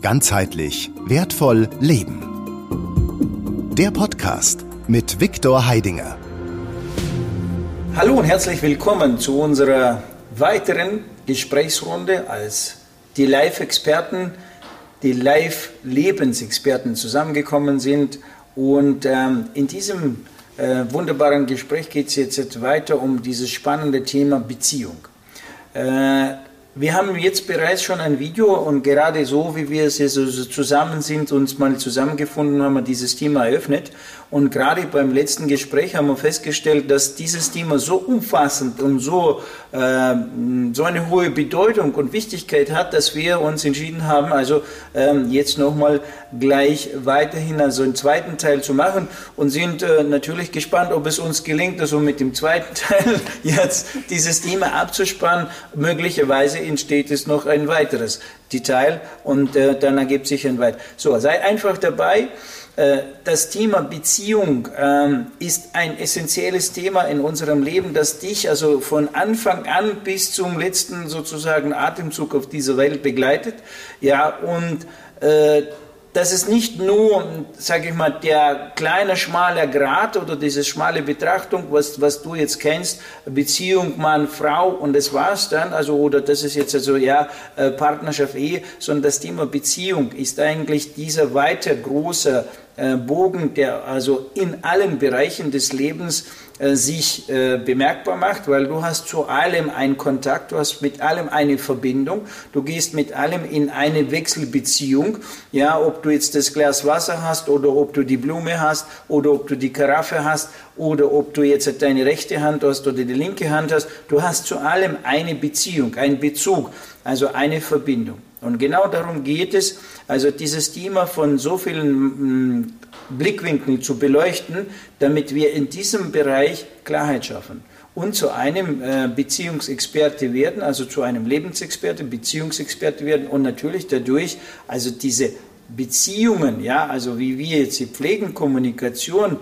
Ganzheitlich wertvoll leben. Der Podcast mit Viktor Heidinger. Hallo und herzlich willkommen zu unserer weiteren Gesprächsrunde als die Live-Experten, die Live-Lebensexperten zusammengekommen sind. Und ähm, in diesem äh, wunderbaren Gespräch geht es jetzt weiter um dieses spannende Thema Beziehung. Äh, wir haben jetzt bereits schon ein Video und gerade so, wie wir es jetzt zusammen sind, uns mal zusammengefunden haben, wir dieses Thema eröffnet. Und gerade beim letzten Gespräch haben wir festgestellt, dass dieses Thema so umfassend und so, äh, so eine hohe Bedeutung und Wichtigkeit hat, dass wir uns entschieden haben, also ähm, jetzt nochmal gleich weiterhin also einen zweiten Teil zu machen und sind äh, natürlich gespannt, ob es uns gelingt, also mit dem zweiten Teil jetzt dieses Thema abzuspannen. Möglicherweise entsteht es noch ein weiteres Detail und äh, dann ergibt sich ein weiteres. So, sei einfach dabei. Äh, das Thema Beziehung ähm, ist ein essentielles Thema in unserem Leben, das dich also von Anfang an bis zum letzten sozusagen Atemzug auf dieser Welt begleitet. Ja, und äh, das ist nicht nur, sage ich mal, der kleine schmale Grat oder diese schmale Betrachtung, was, was du jetzt kennst, Beziehung Mann, Frau und das war's dann, also oder das ist jetzt also ja äh, Partnerschaft, Ehe, sondern das Thema Beziehung ist eigentlich dieser weiter große Bogen, der also in allen Bereichen des Lebens äh, sich äh, bemerkbar macht, weil du hast zu allem einen Kontakt, du hast mit allem eine Verbindung, du gehst mit allem in eine Wechselbeziehung, ja, ob du jetzt das Glas Wasser hast oder ob du die Blume hast oder ob du die Karaffe hast oder ob du jetzt deine rechte Hand hast oder die linke Hand hast, du hast zu allem eine Beziehung, einen Bezug, also eine Verbindung. Und genau darum geht es, also dieses Thema von so vielen mm, Blickwinkeln zu beleuchten, damit wir in diesem Bereich Klarheit schaffen und zu einem äh, Beziehungsexperte werden, also zu einem Lebensexperte, Beziehungsexperte werden und natürlich dadurch, also diese Beziehungen, ja, also wie wir jetzt die pflegen, Kommunikation,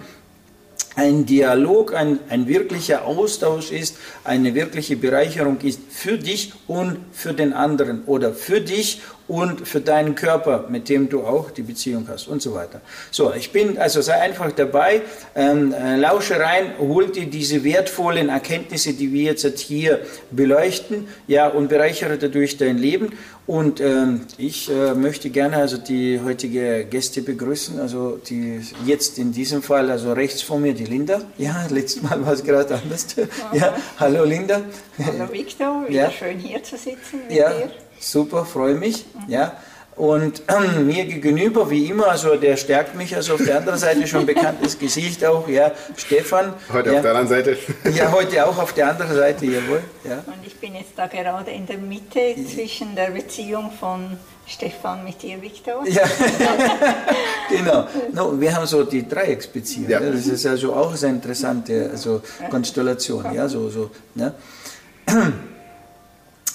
ein Dialog, ein, ein wirklicher Austausch ist, eine wirkliche Bereicherung ist für dich und für den anderen oder für dich und für deinen Körper, mit dem du auch die Beziehung hast und so weiter. So, ich bin, also sei einfach dabei, ähm, äh, lausche rein, hol dir diese wertvollen Erkenntnisse, die wir jetzt hier beleuchten, ja, und bereichere dadurch dein Leben. Und ähm, ich äh, möchte gerne also die heutige Gäste begrüßen, also die jetzt in diesem Fall, also rechts von mir die Linda. Ja, letztes Mal war es gerade anders. Ja, hallo Linda. Hallo Victor, wieder ja. schön hier zu sitzen mit ja. dir. Super, freue mich. Mhm. Ja. Und äh, mir gegenüber, wie immer, also der stärkt mich, also auf der anderen Seite schon bekanntes Gesicht auch, ja, Stefan. Heute ja. auf der anderen Seite. Ja, heute auch auf der anderen Seite, jawohl. Ja. Und ich bin jetzt da gerade in der Mitte zwischen der Beziehung von Stefan mit dir, Viktor. Ja, genau. No, wir haben so die Dreiecksbeziehung. Ja. Das ist also auch eine interessante also Konstellation. Ja, so, so, ne?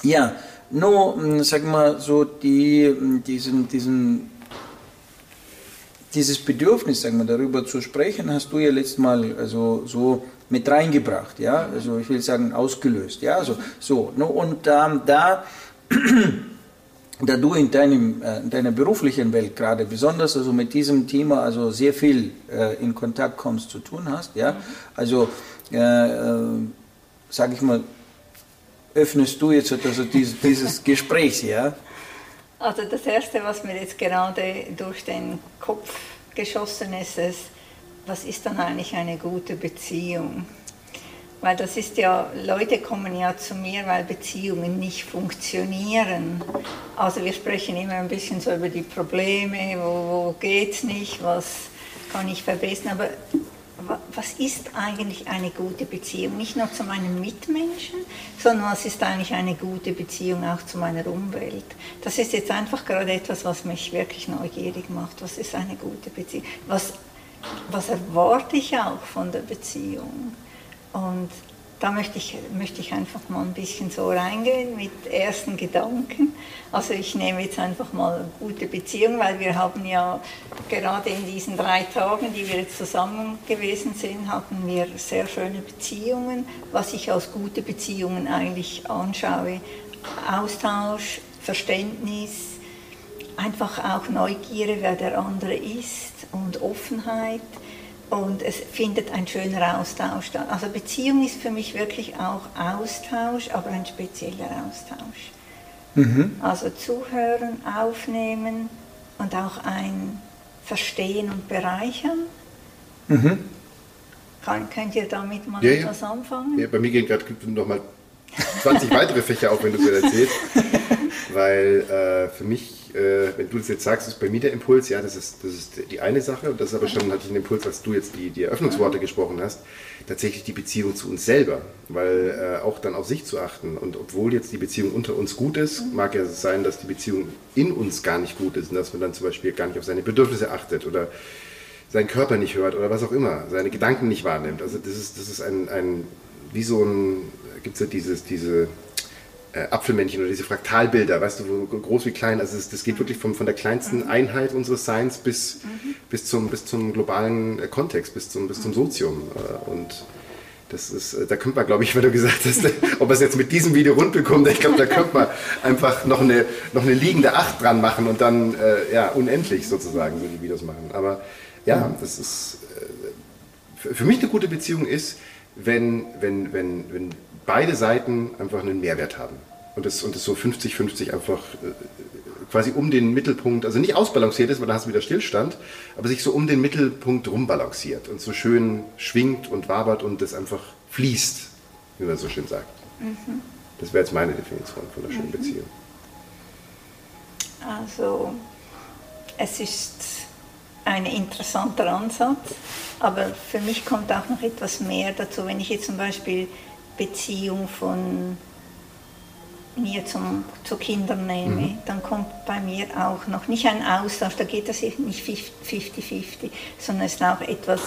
ja nur, hm, sag mal, so die, hm, diesen, diesen, dieses Bedürfnis, sagen wir, darüber zu sprechen, hast du ja letztes Mal also so mit reingebracht, ja, also ich will sagen ausgelöst, ja, so, so, no, und ähm, da, da du in, deinem, äh, in deiner beruflichen Welt gerade besonders also mit diesem Thema also sehr viel äh, in Kontakt kommst, zu tun hast, ja, also äh, äh, sage ich mal, öffnest du jetzt also dieses, dieses Gespräch, ja? Also das Erste, was mir jetzt gerade durch den Kopf geschossen ist, ist, was ist dann eigentlich eine gute Beziehung? Weil das ist ja, Leute kommen ja zu mir, weil Beziehungen nicht funktionieren. Also wir sprechen immer ein bisschen so über die Probleme, wo, wo es nicht, was kann ich verbessern, aber was ist eigentlich eine gute Beziehung? Nicht nur zu meinen Mitmenschen, sondern was ist eigentlich eine gute Beziehung auch zu meiner Umwelt? Das ist jetzt einfach gerade etwas, was mich wirklich neugierig macht. Was ist eine gute Beziehung? Was, was erwarte ich auch von der Beziehung? Und da möchte ich, möchte ich einfach mal ein bisschen so reingehen mit ersten Gedanken. Also ich nehme jetzt einfach mal gute Beziehung, weil wir haben ja gerade in diesen drei Tagen, die wir jetzt zusammen gewesen sind, hatten wir sehr schöne Beziehungen. Was ich als gute Beziehungen eigentlich anschaue, Austausch, Verständnis, einfach auch Neugierde, wer der andere ist und Offenheit und es findet ein schöner Austausch statt. Also Beziehung ist für mich wirklich auch Austausch, aber ein spezieller Austausch. Mhm. Also zuhören, aufnehmen und auch ein Verstehen und Bereichern. Mhm. Kann, könnt ihr damit mal ja, etwas ja. anfangen? Ja, bei mir gehen gerade nochmal 20 weitere Fächer auf, wenn du es erzählst. Weil äh, für mich äh, wenn du das jetzt sagst, ist bei mir der Impuls, ja, das ist, das ist die eine Sache. Und das ist aber schon hatte ich Impuls, als du jetzt die, die Eröffnungsworte gesprochen hast, tatsächlich die Beziehung zu uns selber. Weil äh, auch dann auf sich zu achten. Und obwohl jetzt die Beziehung unter uns gut ist, mag ja sein, dass die Beziehung in uns gar nicht gut ist und dass man dann zum Beispiel gar nicht auf seine Bedürfnisse achtet oder seinen Körper nicht hört oder was auch immer, seine Gedanken nicht wahrnimmt. Also das ist, das ist ein, ein wie so ein, gibt es ja dieses, diese äh, Apfelmännchen oder diese Fraktalbilder, weißt du, wo groß wie klein, also das, das geht wirklich von, von der kleinsten mhm. Einheit unseres Seins bis, mhm. bis, zum, bis zum globalen äh, Kontext, bis zum, bis zum Sozium. Äh, und das ist, da könnte man, glaube ich, wenn du gesagt hast, ob wir es jetzt mit diesem Video rund bekommt, ich glaube, da könnte man einfach noch eine, noch eine liegende Acht dran machen und dann äh, ja, unendlich sozusagen so die Videos machen. Aber ja, das ist äh, für mich eine gute Beziehung ist, wenn, wenn, wenn, wenn beide Seiten einfach einen Mehrwert haben. Und das, und das so 50-50 einfach äh, quasi um den Mittelpunkt, also nicht ausbalanciert ist, weil da hast du wieder Stillstand, aber sich so um den Mittelpunkt rumbalanciert und so schön schwingt und wabert und das einfach fließt, wie man so schön sagt. Mhm. Das wäre jetzt meine Definition von einer schönen mhm. Beziehung. Also, es ist ein interessanter Ansatz, aber für mich kommt auch noch etwas mehr dazu, wenn ich jetzt zum Beispiel Beziehung von mir zum, zu Kindern nehme, mhm. dann kommt bei mir auch noch nicht ein Austausch, da geht das nicht 50-50, sondern es ist auch etwas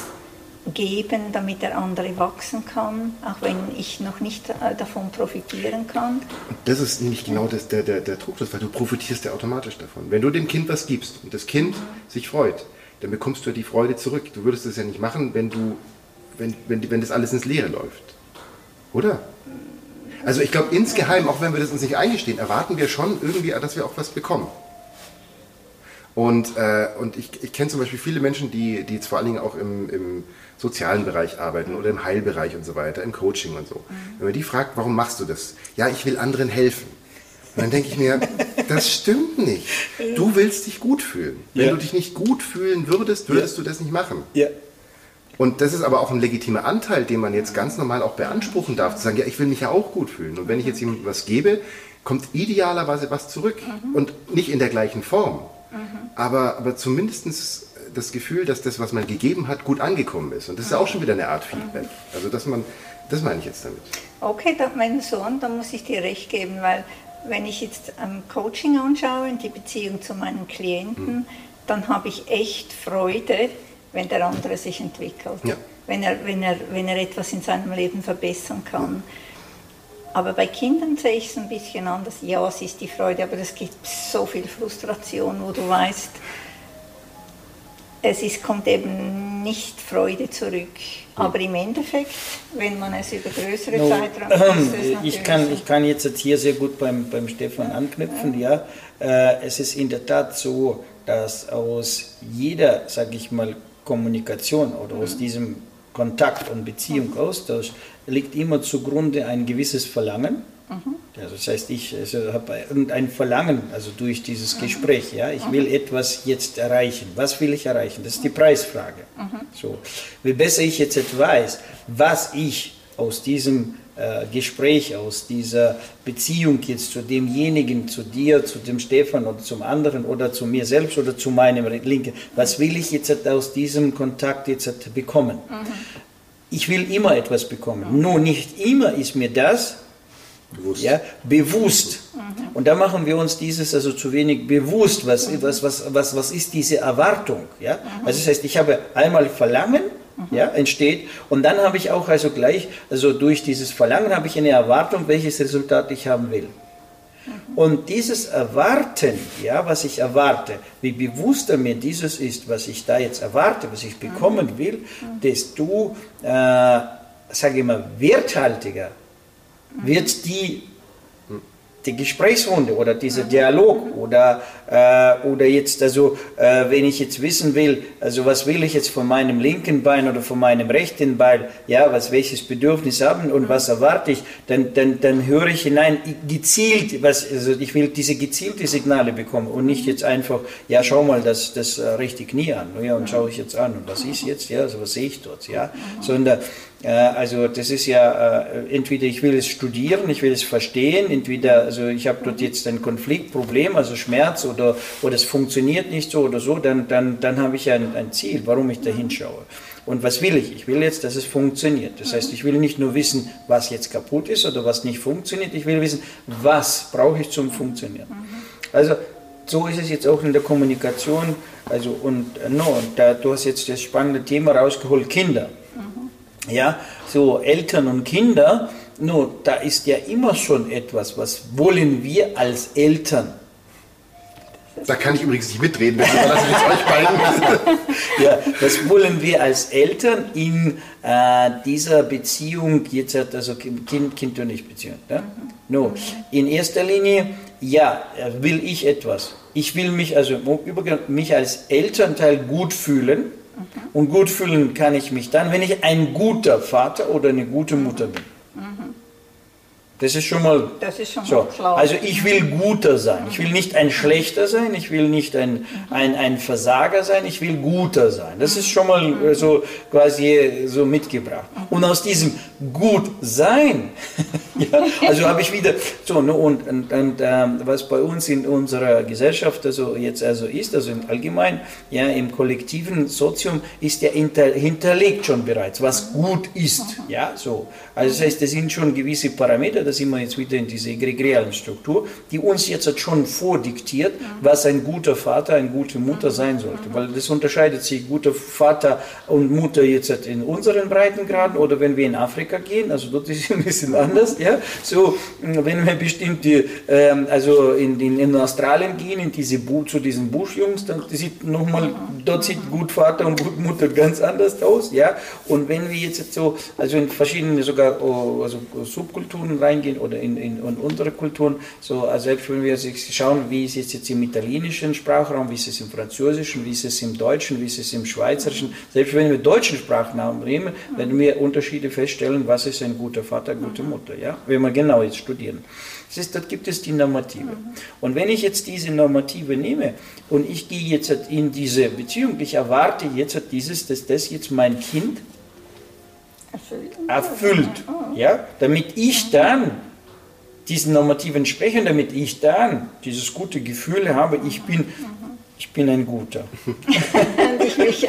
geben, damit der andere wachsen kann, auch wenn ich noch nicht äh, davon profitieren kann. Das ist nämlich genau das, der, der, der Druck, weil du profitierst ja automatisch davon. Wenn du dem Kind was gibst und das Kind sich freut, dann bekommst du ja die Freude zurück. Du würdest das ja nicht machen, wenn, du, wenn, wenn, wenn das alles ins Leere läuft. Oder? Also ich glaube, insgeheim, auch wenn wir das uns nicht eingestehen, erwarten wir schon irgendwie, dass wir auch was bekommen. Und, äh, und ich, ich kenne zum Beispiel viele Menschen, die, die jetzt vor allen Dingen auch im, im sozialen Bereich arbeiten oder im Heilbereich und so weiter, im Coaching und so. Mhm. Wenn man die fragt, warum machst du das? Ja, ich will anderen helfen. Und dann denke ich mir, das stimmt nicht. Du willst dich gut fühlen. Wenn ja. du dich nicht gut fühlen würdest, würdest ja. du das nicht machen. Ja. Und das ist aber auch ein legitimer Anteil, den man jetzt ganz normal auch beanspruchen darf, zu sagen, ja, ich will mich ja auch gut fühlen. Und wenn ich jetzt jemandem was gebe, kommt idealerweise was zurück. Mhm. Und nicht in der gleichen Form. Mhm. Aber, aber zumindest das Gefühl, dass das, was man gegeben hat, gut angekommen ist. Und das ist auch schon wieder eine Art Feedback. Also, dass man, das meine ich jetzt damit. Okay, mein Sohn, da muss ich dir recht geben, weil wenn ich jetzt ähm, Coaching anschaue und die Beziehung zu meinen Klienten, mhm. dann habe ich echt Freude, wenn der andere sich entwickelt, ja. wenn, er, wenn, er, wenn er etwas in seinem Leben verbessern kann. Aber bei Kindern sehe ich es ein bisschen anders. Ja, es ist die Freude, aber es gibt so viel Frustration, wo du weißt, es ist, kommt eben nicht Freude zurück. Aber im Endeffekt, wenn man es über größere no, Zeitraum ähm, ich kann Ich kann jetzt hier sehr gut beim, beim Stefan anknüpfen. Ja. ja. Äh, es ist in der Tat so, dass aus jeder, sage ich mal, Kommunikation oder aus diesem Kontakt und Beziehung, Austausch, liegt immer zugrunde ein gewisses Verlangen. Mhm. Also das heißt, ich also habe irgendein Verlangen, also durch dieses Gespräch, ja, ich will etwas jetzt erreichen. Was will ich erreichen? Das ist die Preisfrage. Mhm. So, wie besser ich jetzt weiß, was ich aus diesem Gespräch, aus dieser Beziehung jetzt zu demjenigen, zu dir, zu dem Stefan oder zum anderen oder zu mir selbst oder zu meinem Linken, was will ich jetzt aus diesem Kontakt jetzt bekommen? Mhm. Ich will immer etwas bekommen. Mhm. Nur nicht immer ist mir das bewusst. Ja, bewusst. Mhm. Und da machen wir uns dieses also zu wenig bewusst, was, was, was, was, was ist diese Erwartung. Ja? Mhm. Also das heißt, ich habe einmal Verlangen, mhm. Ja, entsteht. Und dann habe ich auch also gleich, also durch dieses Verlangen habe ich eine Erwartung, welches Resultat ich haben will. Mhm. Und dieses Erwarten, ja, was ich erwarte, wie bewusster mir dieses ist, was ich da jetzt erwarte, was ich bekommen mhm. will, mhm. desto, äh, sage ich mal, werthaltiger wird die die Gesprächsrunde oder dieser Dialog oder, äh, oder jetzt, also äh, wenn ich jetzt wissen will, also was will ich jetzt von meinem linken Bein oder von meinem rechten Bein, ja, was welches Bedürfnis haben und was erwarte ich, dann, dann, dann höre ich hinein gezielt, was, also ich will diese gezielte Signale bekommen und nicht jetzt einfach, ja, schau mal das, das äh, rechte Knie an, ja, und schaue ich jetzt an und was ist jetzt, ja, also was sehe ich dort, ja, sondern also das ist ja äh, entweder ich will es studieren, ich will es verstehen, entweder also ich habe dort jetzt ein Konfliktproblem, also Schmerz oder oder es funktioniert nicht so oder so, dann dann dann habe ich ein, ein Ziel, warum ich da hinschaue. Und was will ich? Ich will jetzt, dass es funktioniert. Das heißt, ich will nicht nur wissen, was jetzt kaputt ist oder was nicht funktioniert, ich will wissen, was brauche ich zum Funktionieren. Also so ist es jetzt auch in der Kommunikation. Also und no, und da, du hast jetzt das spannende Thema rausgeholt, Kinder. Ja, so Eltern und Kinder, nur da ist ja immer schon etwas, was wollen wir als Eltern. Da kann ich übrigens nicht mitreden, das überlasse ich jetzt euch beiden. ja, das wollen wir als Eltern in äh, dieser Beziehung, jetzt hat also Kind, Kind und ich Beziehung. Ja? No. In erster Linie, ja, will ich etwas. Ich will mich also mich als Elternteil gut fühlen und gut fühlen kann ich mich dann, wenn ich ein guter Vater oder eine gute Mutter bin. Das ist schon mal das ist schon so. Schlau. Also ich will guter sein. Ich will nicht ein schlechter sein. Ich will nicht ein, ein, ein Versager sein. Ich will guter sein. Das ist schon mal äh, so quasi so mitgebracht. Und aus diesem gut sein, ja, also habe ich wieder so ne, und, und, und ähm, was bei uns in unserer Gesellschaft also jetzt also ist, also im Allgemeinen, ja im kollektiven Sozium ist ja hinter, hinterlegt schon bereits, was gut ist, ja so. Also das heißt, das sind schon gewisse Parameter sind wir jetzt wieder in dieser egregialen Struktur, die uns jetzt schon vordiktiert, was ein guter Vater, eine gute Mutter sein sollte. Weil das unterscheidet sich guter Vater und Mutter jetzt in unseren Breitengraden oder wenn wir in Afrika gehen, also dort ist es ein bisschen anders. Ja? So, wenn wir bestimmte, ähm, also in, in, in, Australien gehen, in diese zu diesen Buschjungs, dann sieht nochmal, dort sieht gut Vater und gut Mutter ganz anders aus. Ja? Und wenn wir jetzt so, also in verschiedene sogar oh, also Subkulturen rein reingehen oder in, in, in unsere Kulturen, so, also selbst wenn wir schauen, wie ist es jetzt im italienischen Sprachraum, wie ist es im französischen, wie ist es im deutschen, wie ist es im schweizerischen, selbst wenn wir deutschen Sprachnamen nehmen, werden wir Unterschiede feststellen, was ist ein guter Vater, gute Mutter, ja, wenn wir genau jetzt studieren. Das ist, dort gibt es die Normative. Und wenn ich jetzt diese Normative nehme und ich gehe jetzt in diese Beziehung, ich erwarte jetzt dieses, dass das jetzt mein Kind erfüllt. Ja? Damit ich dann diesen normativen sprechen, damit ich dann dieses gute Gefühl habe, ich bin, ich bin ein Guter. ich mich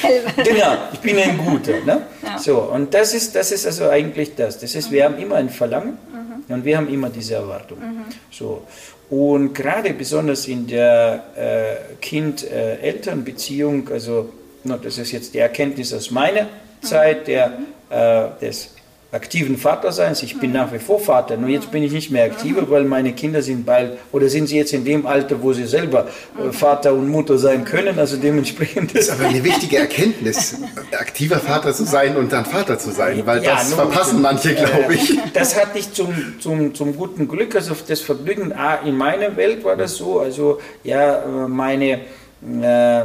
selber. Genau, ich bin ein Guter. Ne? Ja. So, und das ist, das ist also eigentlich das. Das ist, wir haben immer ein Verlangen mhm. und wir haben immer diese Erwartung. Mhm. So. Und gerade besonders in der äh, Kind-Eltern-Beziehung, also no, das ist jetzt die Erkenntnis aus meiner Zeit der, äh, des aktiven Vaterseins. Ich bin nach wie vor Vater, nur jetzt bin ich nicht mehr aktiver, weil meine Kinder sind bald oder sind sie jetzt in dem Alter, wo sie selber äh, Vater und Mutter sein können. Also dementsprechend. Das ist aber eine wichtige Erkenntnis, aktiver Vater zu sein und dann Vater zu sein, weil ja, das verpassen manche, glaube ich. Das hatte ich zum, zum, zum guten Glück, also das Vergnügen. in meiner Welt war das so, also ja, äh, meine äh,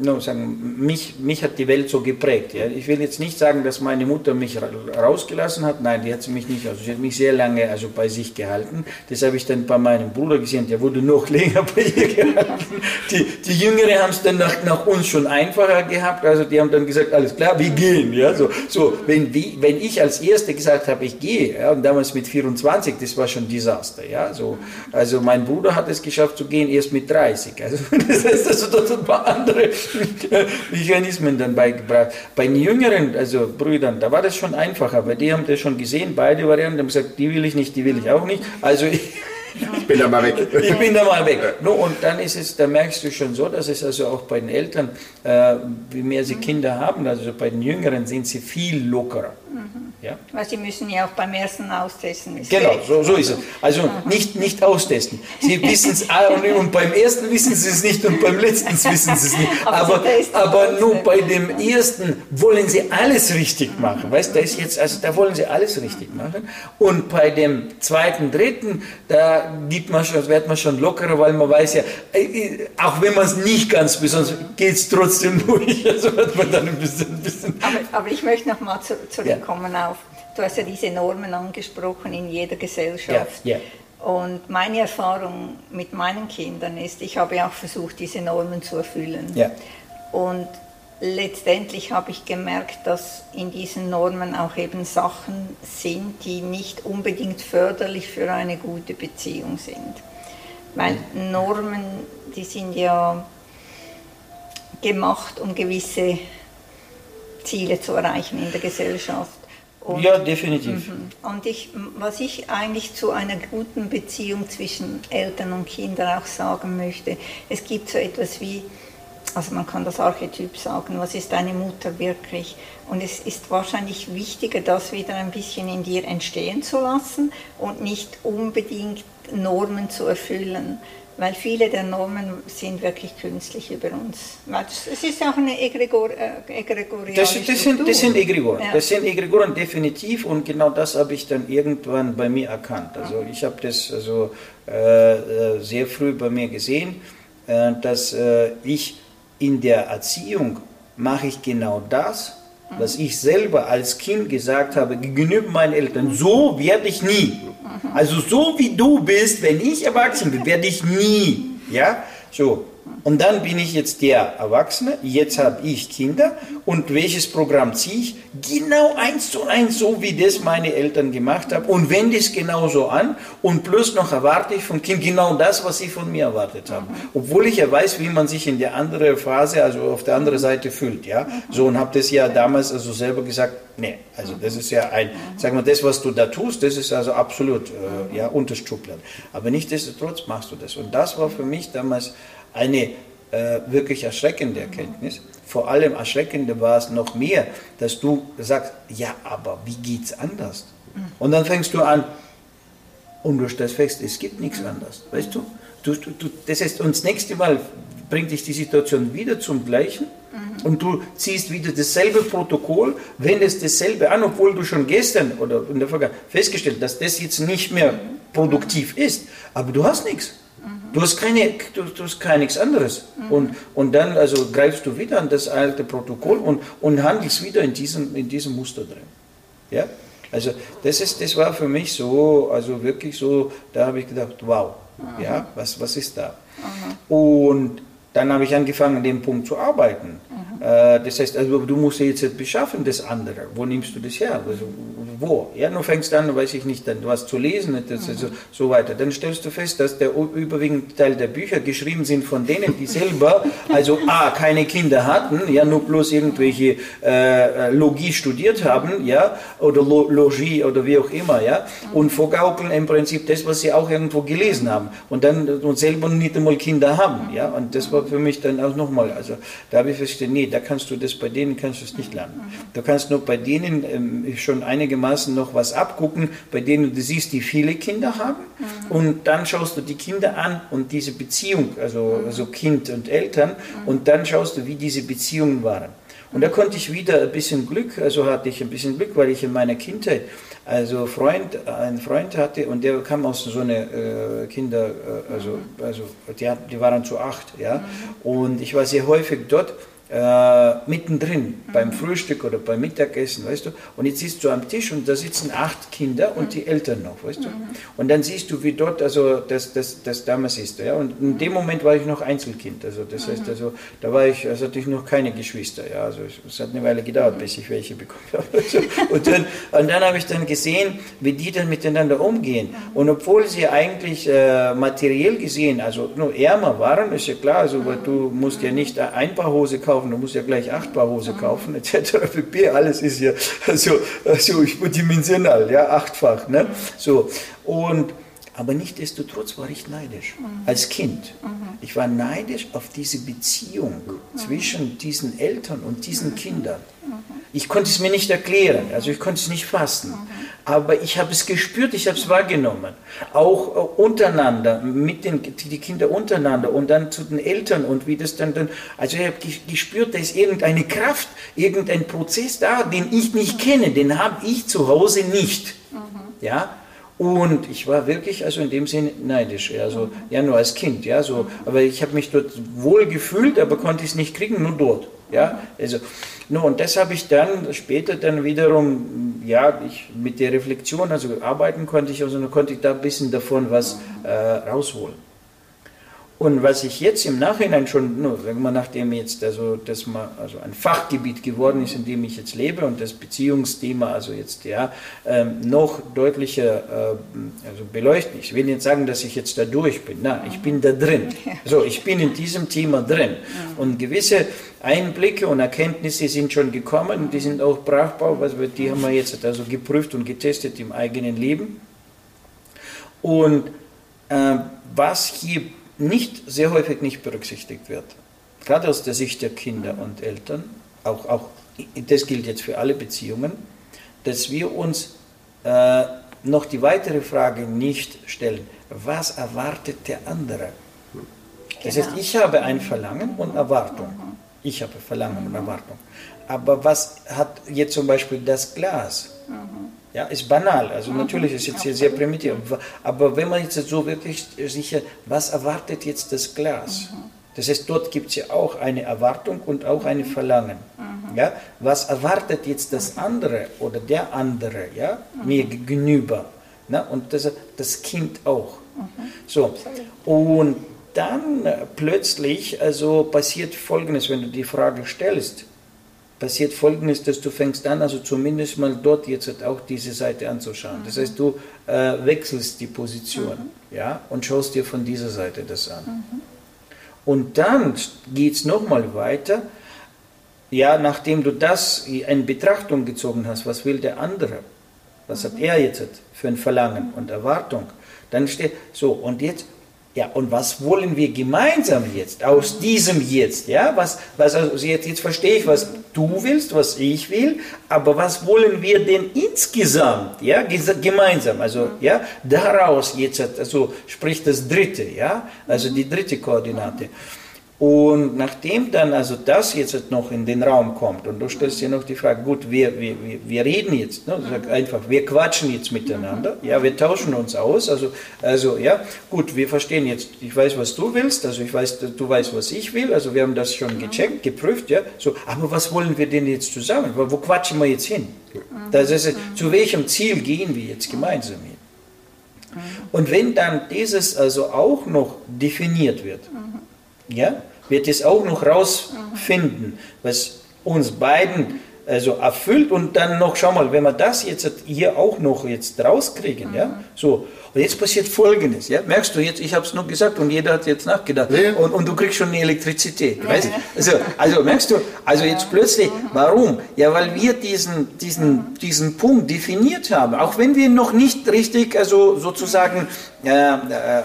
no, sagen, mich, mich hat die Welt so geprägt. Ja. Ich will jetzt nicht sagen, dass meine Mutter mich rausgelassen hat. Nein, die hat mich nicht. Also sie hat mich sehr lange also bei sich gehalten. Das habe ich dann bei meinem Bruder gesehen. Der wurde noch länger bei ihr gehalten. Die, die Jüngeren haben es dann nach, nach uns schon einfacher gehabt. Also die haben dann gesagt, alles klar, wir gehen. Ja. So, so, wenn, wie, wenn ich als Erste gesagt habe, ich gehe, ja, und damals mit 24, das war schon ein Desaster. Ja. So, also mein Bruder hat es geschafft zu gehen erst mit 30. Also das heißt, das also dort ein paar andere Mechanismen dann beigebracht. Bei den jüngeren, also Brüdern, da war das schon einfacher, weil die haben das schon gesehen, beide Varianten, haben gesagt, die will ich nicht, die will ich auch nicht. Also ich bin da mal weg. Ich bin da mal weg. No, und dann ist es, da merkst du schon so, dass es also auch bei den Eltern, äh, wie mehr sie Kinder haben, also bei den Jüngeren sind sie viel lockerer. Mhm Ja? Weil sie müssen ja auch beim ersten austesten. es Genau, so, so ist es. Also nicht, nicht austesten. Sie wissen es und, und beim ersten wissen sie es nicht und beim letzten wissen sie es nicht. Aber Aber, nur bei dem ersten wollen sie alles richtig machen. Weißt da ist jetzt, also da wollen sie alles richtig machen. Und bei dem zweiten, dritten, da gibt man schon, wird man schon lockerer, weil man weiß ja, äh, auch wenn man es nicht ganz besonders, geht es trotzdem durch. Also wird man dann ein bisschen, ein bisschen Aber, aber ich möchte noch mal zu, zurückkommen auf, du hast ja diese Normen angesprochen in jeder Gesellschaft. Ja, Und meine Erfahrung mit meinen Kindern ist, ich habe auch versucht, diese Normen zu erfüllen. Ja. Und letztendlich habe ich gemerkt, dass in diesen Normen auch eben Sachen sind, die nicht unbedingt förderlich für eine gute Beziehung sind. Weil Normen, die sind ja gemacht, um gewisse Ziele zu erreichen in der Gesellschaft. Und ja, definitiv. Mhm. Und ich, was ich eigentlich zu einer guten Beziehung zwischen Eltern und Kindern auch sagen möchte, es gibt so etwas wie, also man kann das Archetyp sagen, was ist deine Mutter wirklich? Und es ist wahrscheinlich wichtiger, das wieder ein bisschen in dir entstehen zu lassen und nicht unbedingt Normen zu erfüllen. Weil viele der Normen sind wirklich künstlich über uns. Es ist auch eine Egregor, äh, egregoriale Das, das, sind, das sind Egregoren. Ja. Das sind Egregoren definitiv und genau das habe ich dann irgendwann bei mir erkannt. Also ich habe das also äh, äh, sehr früh bei mir gesehen, äh, dass äh, ich in der Erziehung mache ich genau das, was ich selber als Kind gesagt habe gegenüber meinen Eltern. So werde ich nie. Also so wie du bist, wenn ich erwachsen bin, werde ich nie. Ja, so. Und dann bin ich jetzt der Erwachsene, jetzt habe ich Kinder und welches Programm ziehe ich? Genau eins zu eins, so wie das meine Eltern gemacht haben und wende es genauso an und plus noch erwarte ich vom Kind genau das, was sie von mir erwartet haben. Obwohl ich ja weiß, wie man sich in der anderen Phase, also auf der anderen Seite fühlt, ja. So und habe das ja damals also selber gesagt, nee, also das ist ja ein, sag mal, das, was du da tust, das ist also absolut, äh, ja, unterste Schublade. Aber nichtsdestotrotz machst du das. Und das war für mich damals eine äh, wirklich erschreckende Erkenntnis. Vor allem erschreckender war es noch mehr, dass du sagst, ja, aber wie geht's anders? Und dann fängst du an und du stellst fest, es gibt nichts anderes, weißt du? Du, du, du? Das heißt, und das nächste Mal bringt dich die Situation wieder zum Gleichen und du ziehst wieder dasselbe Protokoll, wendest dasselbe an, obwohl du schon gestern oder in der Vergangenheit festgestellt hast, dass das jetzt nicht mehr produktiv ist, aber du hast nichts. Du hast, keine, du, du hast gar nichts anderes. Und, und dann also greifst du wieder an das alte Protokoll und, und handelst wieder in diesem, in diesem Muster drin. Ja? Also das, ist, das war für mich so, also wirklich so, da habe ich gedacht, wow, ja, was, was ist da? Und dann habe ich angefangen, an dem Punkt zu arbeiten. Äh, das heißt, also du musst jetzt beschaffen, das andere. Wo nimmst du das her? Also, wo? Ja, du fängst an, weiß ich nicht, dann was zu lesen, das, also, so weiter. Dann stellst du fest, dass der überwiegende Teil der Bücher geschrieben sind von denen, die selber, also A, keine Kinder hatten, ja, nur bloß irgendwelche äh, Logie studiert haben, ja, oder Lo Logie oder wie auch immer, ja, und vorgaukeln im Prinzip das, was sie auch irgendwo gelesen haben. Und dann und selber nicht einmal Kinder haben, ja, und das war für mich dann auch nochmal, also da habe ich festgestellt, nee, da kannst du das, bei denen kannst du es nicht lernen. Du kannst nur bei denen ähm, schon einigermaßen noch was abgucken, bei denen du siehst, die viele Kinder haben. Und dann schaust du die Kinder an und diese Beziehung, also, also Kind und Eltern. Und dann schaust du, wie diese Beziehungen waren. Und da konnte ich wieder ein bisschen Glück, also hatte ich ein bisschen Glück, weil ich in meiner Kindheit also Freund, einen Freund hatte und der kam aus so einer äh, Kinder, äh, also, also die, die waren zu acht, ja. Und ich war sehr häufig dort äh, mittendrin beim Frühstück oder beim Mittagessen, weißt du. Und jetzt sitzt du am Tisch und da sitzen acht Kinder und die Eltern noch, weißt du. Und dann siehst du, wie dort also das, das, das damals ist. Ja. Und in dem Moment war ich noch Einzelkind. Also das heißt also, da war ich, also hatte ich noch keine Geschwister. Ja. Also es hat eine Weile gedauert, bis ich welche bekommen habe. Also, und dann, und dann habe ich dann gesehen, wie die dann miteinander umgehen. Und obwohl sie eigentlich äh, materiell gesehen, also nur ärmer waren, ist ja klar, also weil du musst ja nicht ein Paar Hose kaufen, du musst ja gleich acht Paar Hose kaufen, etc. pp. Alles ist ja so, so überdimensional, ja, achtfach. Ne? So. Und aber nichtsdestotrotz war ich neidisch. Als Kind. Ich war neidisch auf diese Beziehung zwischen diesen Eltern und diesen Kindern. Ich konnte es mir nicht erklären, also ich konnte es nicht fassen. Aber ich habe es gespürt, ich habe es wahrgenommen. Auch äh, untereinander, mit den die Kinder untereinander und dann zu den Eltern und wie das dann, dann also ich habe gespürt, da ist irgendeine Kraft, irgendein Prozess da, den ich nicht kenne, den habe ich zu Hause nicht. Ja, und ich war wirklich, also in dem Sinne neidisch, also ja nur als Kind, ja so, aber ich habe mich dort wohl gefühlt, aber konnte es nicht kriegen, nur dort, ja, also, no, und das habe ich dann später dann wiederum, ja, ich mit der Reflexion, also arbeiten konnte ich, also konnte ich da ein bisschen davon was äh, rausholen. Und was ich jetzt im Nachhinein schon, nur, sagen wir, nachdem jetzt also das mal also ein Fachgebiet geworden ist, in dem ich jetzt lebe und das Beziehungsthema also jetzt ja ähm, noch deutlicher äh, also beleuchten. Ich will nicht sagen, dass ich jetzt da durch bin. Nein, ich bin da drin. So, ich bin in diesem Thema drin. Und gewisse Einblicke und Erkenntnisse sind schon gekommen und die sind auch brauchbar, also die haben wir jetzt also geprüft und getestet im eigenen Leben. Und äh, was hier nicht sehr häufig nicht berücksichtigt wird. Gerade aus der Sicht der Kinder und Eltern, auch, auch das gilt jetzt für alle Beziehungen, dass wir uns äh, noch die weitere Frage nicht stellen, was erwartet der andere? Das heißt, genau. ich habe ein Verlangen und Erwartung. Ich habe Verlangen und Erwartung. Aber was hat jetzt zum Beispiel das Glas? Ja, ist banal. Also natürlich ist jetzt hier sehr primitiv. Aber wenn man jetzt so wirklich sicher, was erwartet jetzt das Glas? Das heißt, dort gibt es ja auch eine Erwartung und auch eine Verlangen. Ja, was erwartet jetzt das andere oder der andere ja, mir gegenüber? Na, und das, das Kind auch. So, und dann plötzlich also passiert Folgendes, wenn du die Frage stellst passiert Folgendes, dass du fängst an, also zumindest mal dort jetzt auch diese Seite anzuschauen. Das heißt, du äh, wechselst die Position mhm. ja, und schaust dir von dieser Seite das an. Mhm. Und dann geht es nochmal weiter, ja, nachdem du das in Betrachtung gezogen hast, was will der andere? Was mhm. hat er jetzt für ein Verlangen und Erwartung? Dann steht so, und jetzt ja, und was wollen wir gemeinsam jetzt aus diesem Jetzt? Ja, was, was also jetzt, jetzt verstehe ich, was du willst, was ich will, aber was wollen wir denn insgesamt, ja, gemeinsam? Also, ja, daraus jetzt, also spricht das dritte, ja, also die dritte Koordinate. Und nachdem dann also das jetzt noch in den Raum kommt und du stellst dir noch die Frage, gut, wir, wir, wir reden jetzt, ne? Sag einfach, wir quatschen jetzt miteinander, ja, wir tauschen uns aus, also, also ja, gut, wir verstehen jetzt, ich weiß, was du willst, also ich weiß, du weißt, was ich will, also wir haben das schon gecheckt, geprüft, ja, so, aber was wollen wir denn jetzt zusammen, wo quatschen wir jetzt hin? Das ist, zu welchem Ziel gehen wir jetzt gemeinsam hin? Und wenn dann dieses also auch noch definiert wird, ja, wird es auch noch rausfinden, was uns beiden also erfüllt. Und dann noch, schau mal, wenn wir das jetzt hier auch noch jetzt rauskriegen, ja, so, und jetzt passiert Folgendes, ja, merkst du jetzt, ich habe es nur gesagt und jeder hat jetzt nachgedacht ja. und, und du kriegst schon eine Elektrizität, weißt also, also merkst du, also jetzt plötzlich, warum? Ja, weil wir diesen, diesen, diesen Punkt definiert haben, auch wenn wir ihn noch nicht richtig, also sozusagen, äh,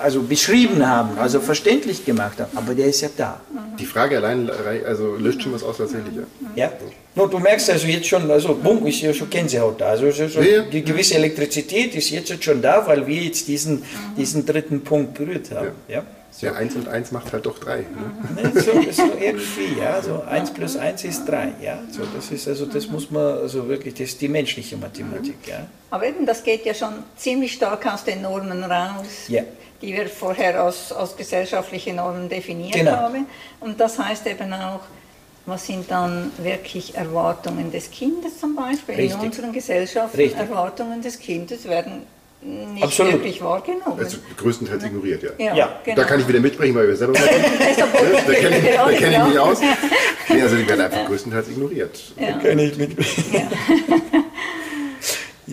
also beschrieben haben, also verständlich gemacht haben, aber der ist ja da. Die Frage allein also löscht schon was aus tatsächlich, ja. ja. No, du merkst also jetzt schon, also bumm, ist ja schon Gänsehaut da. Also schon, ja. die gewisse Elektrizität ist jetzt schon da, weil wir jetzt diesen, diesen dritten Punkt berührt haben. Ja. Ja, 1 und 1 macht halt doch 3. Ne? So, so, irgendwie, ja. So 1 plus 1 ist 3. Ja. So, das ist also, das muss man, also wirklich, das ist die menschliche Mathematik. Ja. Aber eben, das geht ja schon ziemlich stark aus den Normen raus. Ja. die wir vorher als, als gesellschaftliche Normen definiert genau. haben. Und das heißt eben auch, was sind dann wirklich Erwartungen des Kindes zum Beispiel? Richtig. In unseren Gesellschaften Richtig. Erwartungen des Kindes werden nicht Absolut. wirklich wahrgenommen. Also größtenteils ignoriert, ja. ja, ja. Genau. Da kann ich wieder mitsprechen, weil wir selber mal Da kenne ich, da kenn ich mich aus. Nee, also die werden einfach größtenteils ignoriert. Ja. Da kann ich mitsprechen. Ja.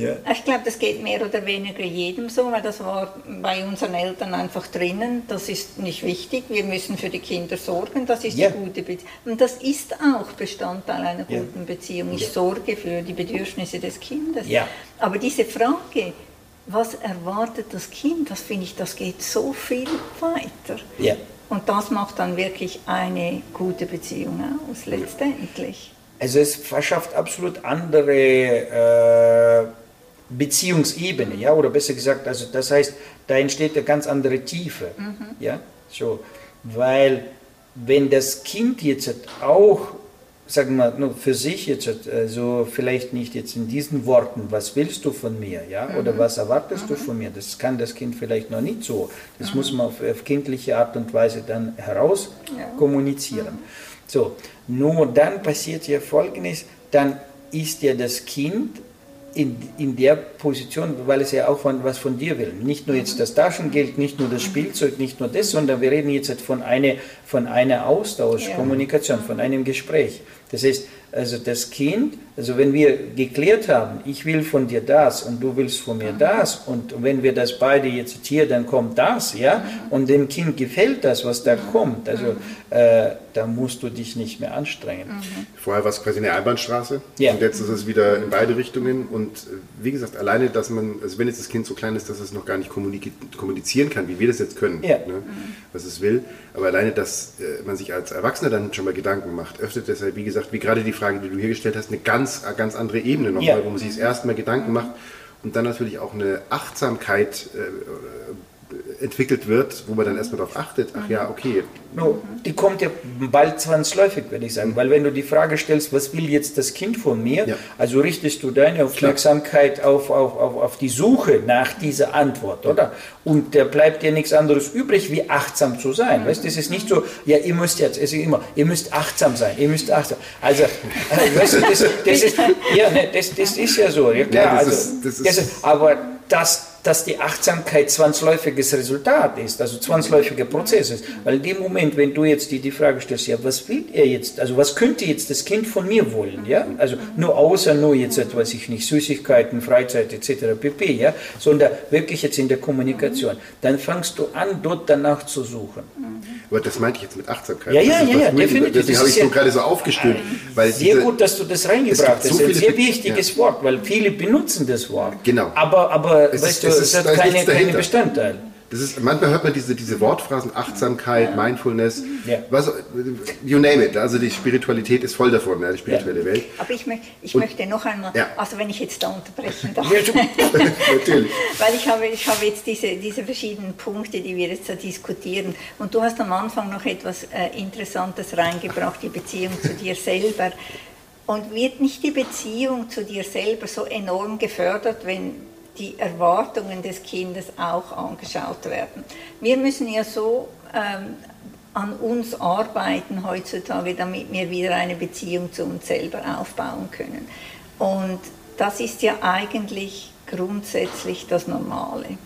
Ja. Ich glaube, das geht mehr oder weniger jedem so, weil das war bei unseren Eltern einfach drinnen. Das ist nicht wichtig. Wir müssen für die Kinder sorgen. Das ist ja. die gute Beziehung. Und das ist auch Bestandteil einer ja. guten Beziehung. Ich sorge für die Bedürfnisse des Kindes. Aber diese Frage, was erwartet das Kind, das finde ich, das geht so viel weiter. Und das macht dann wirklich eine gute Beziehung aus, letztendlich. Also es verschafft absolut andere äh, Beziehungsebene, ja, oder besser gesagt, also das heißt, da entsteht eine ganz andere Tiefe, ja, so, weil wenn das Kind jetzt auch, sagen wir nur für sich jetzt, also vielleicht nicht jetzt in diesen Worten, was willst du von mir, ja, oder was erwartest du von mir, das kann das Kind vielleicht noch nicht so, das muss man auf, auf kindliche Art und Weise dann heraus Ja. kommunizieren. So, nur dann passiert ja Folgendes, dann ist ja das Kind in, in der Position, weil es ja auch von, was von dir will. Nicht nur jetzt das Taschengeld, nicht nur das Spielzeug, nicht nur das, sondern wir reden jetzt von einer, von einer Austausch, Ja. Kommunikation, von einem Gespräch. Das heißt, also das Kind, also wenn wir geklärt haben, ich will von dir das und du willst von mir das und wenn wir das beide jetzt hier, dann kommt das, ja, und dem Kind gefällt das, was da kommt, also äh, da musst du dich nicht mehr anstrengen. Vorher war es quasi eine Einbahnstraße Ja. und jetzt ist es wieder in beide Richtungen. Und äh, wie gesagt, alleine, dass man, also wenn jetzt das Kind so klein ist, dass es noch gar nicht kommunizieren kann, wie wir das jetzt können, Ja. ne, was es will, aber alleine, dass äh, man sich als Erwachsener dann schon mal Gedanken macht, öffnet deshalb, wie gesagt, wie gerade die Frage, die du hier gestellt hast, eine ganz, eine ganz andere Ebene nochmal, Ja. wo man sich das erste Mal Gedanken macht und dann natürlich auch eine Achtsamkeit äh, äh, entwickelt wird, wo man dann erstmal darauf achtet, ach ja, okay, No, die kommt ja bald zwangsläufig, würde ich sagen, weil wenn du die Frage stellst, was will jetzt das Kind von mir, Ja. also richtest du deine Aufmerksamkeit auf, auf, auf, auf die Suche nach dieser Antwort, oder? Und da bleibt dir nichts anderes übrig, wie achtsam zu sein. Weißt, das ist nicht so, ja, ihr müsst jetzt, es ist immer, ihr müsst achtsam sein, ihr müsst achtsam. Also, weißt du, das, das ist, ja, ne, das, das ist ja so, ja klar. Ja, das also, ist- das ist- aber dass, dass die Achtsamkeit zwangsläufiges Resultat ist, also zwangsläufiger Prozess ist. Weil in dem Moment, wenn du jetzt die, die Frage stellst, ja, was will er jetzt, also was könnte jetzt das Kind von mir wollen, ja? Also nur außer nur jetzt, weiß ich nicht, Süßigkeiten, Freizeit etc. pp, ja? Sondern wirklich jetzt in der Kommunikation. Dann fangst du an, dort danach zu suchen. Aber das meinte ich jetzt mit Achtsamkeit. Ja, ja, ja, ja, definitiv. Deswegen habe ich so ja- gerade so aufgestößt. Weil Sehr diese- gut, dass du das reingebracht hast. so das ist ein sehr wichtiges Wort, weil viele benutzen das Wort. Genau. Aber, aber Es weißt du, es es, ist- hat da ist keine, dahinter. Bestandteil. Das ist, manchmal hört man diese, diese Wortphrasen Achtsamkeit, Mindfulness, Ja. was, you name it. Also die Spiritualität ist voll davon, ja, die spirituelle Welt. Aber ich, mö- ich Und- möchte noch einmal, Ja. also wenn ich jetzt da unterbrechen darf, Ja, Natürlich. weil ich habe, ich habe jetzt diese, diese verschiedenen Punkte, die wir jetzt da diskutieren. Und du hast am Anfang noch etwas äh, Interessantes reingebracht, die Beziehung zu dir selber. Und wird nicht die Beziehung zu dir selber so enorm gefördert, wenn die Erwartungen des Kindes auch angeschaut werden? Wir müssen ja so ähm, an uns arbeiten heutzutage, damit wir wieder eine Beziehung zu uns selber aufbauen können. Und das ist ja eigentlich grundsätzlich das Normale.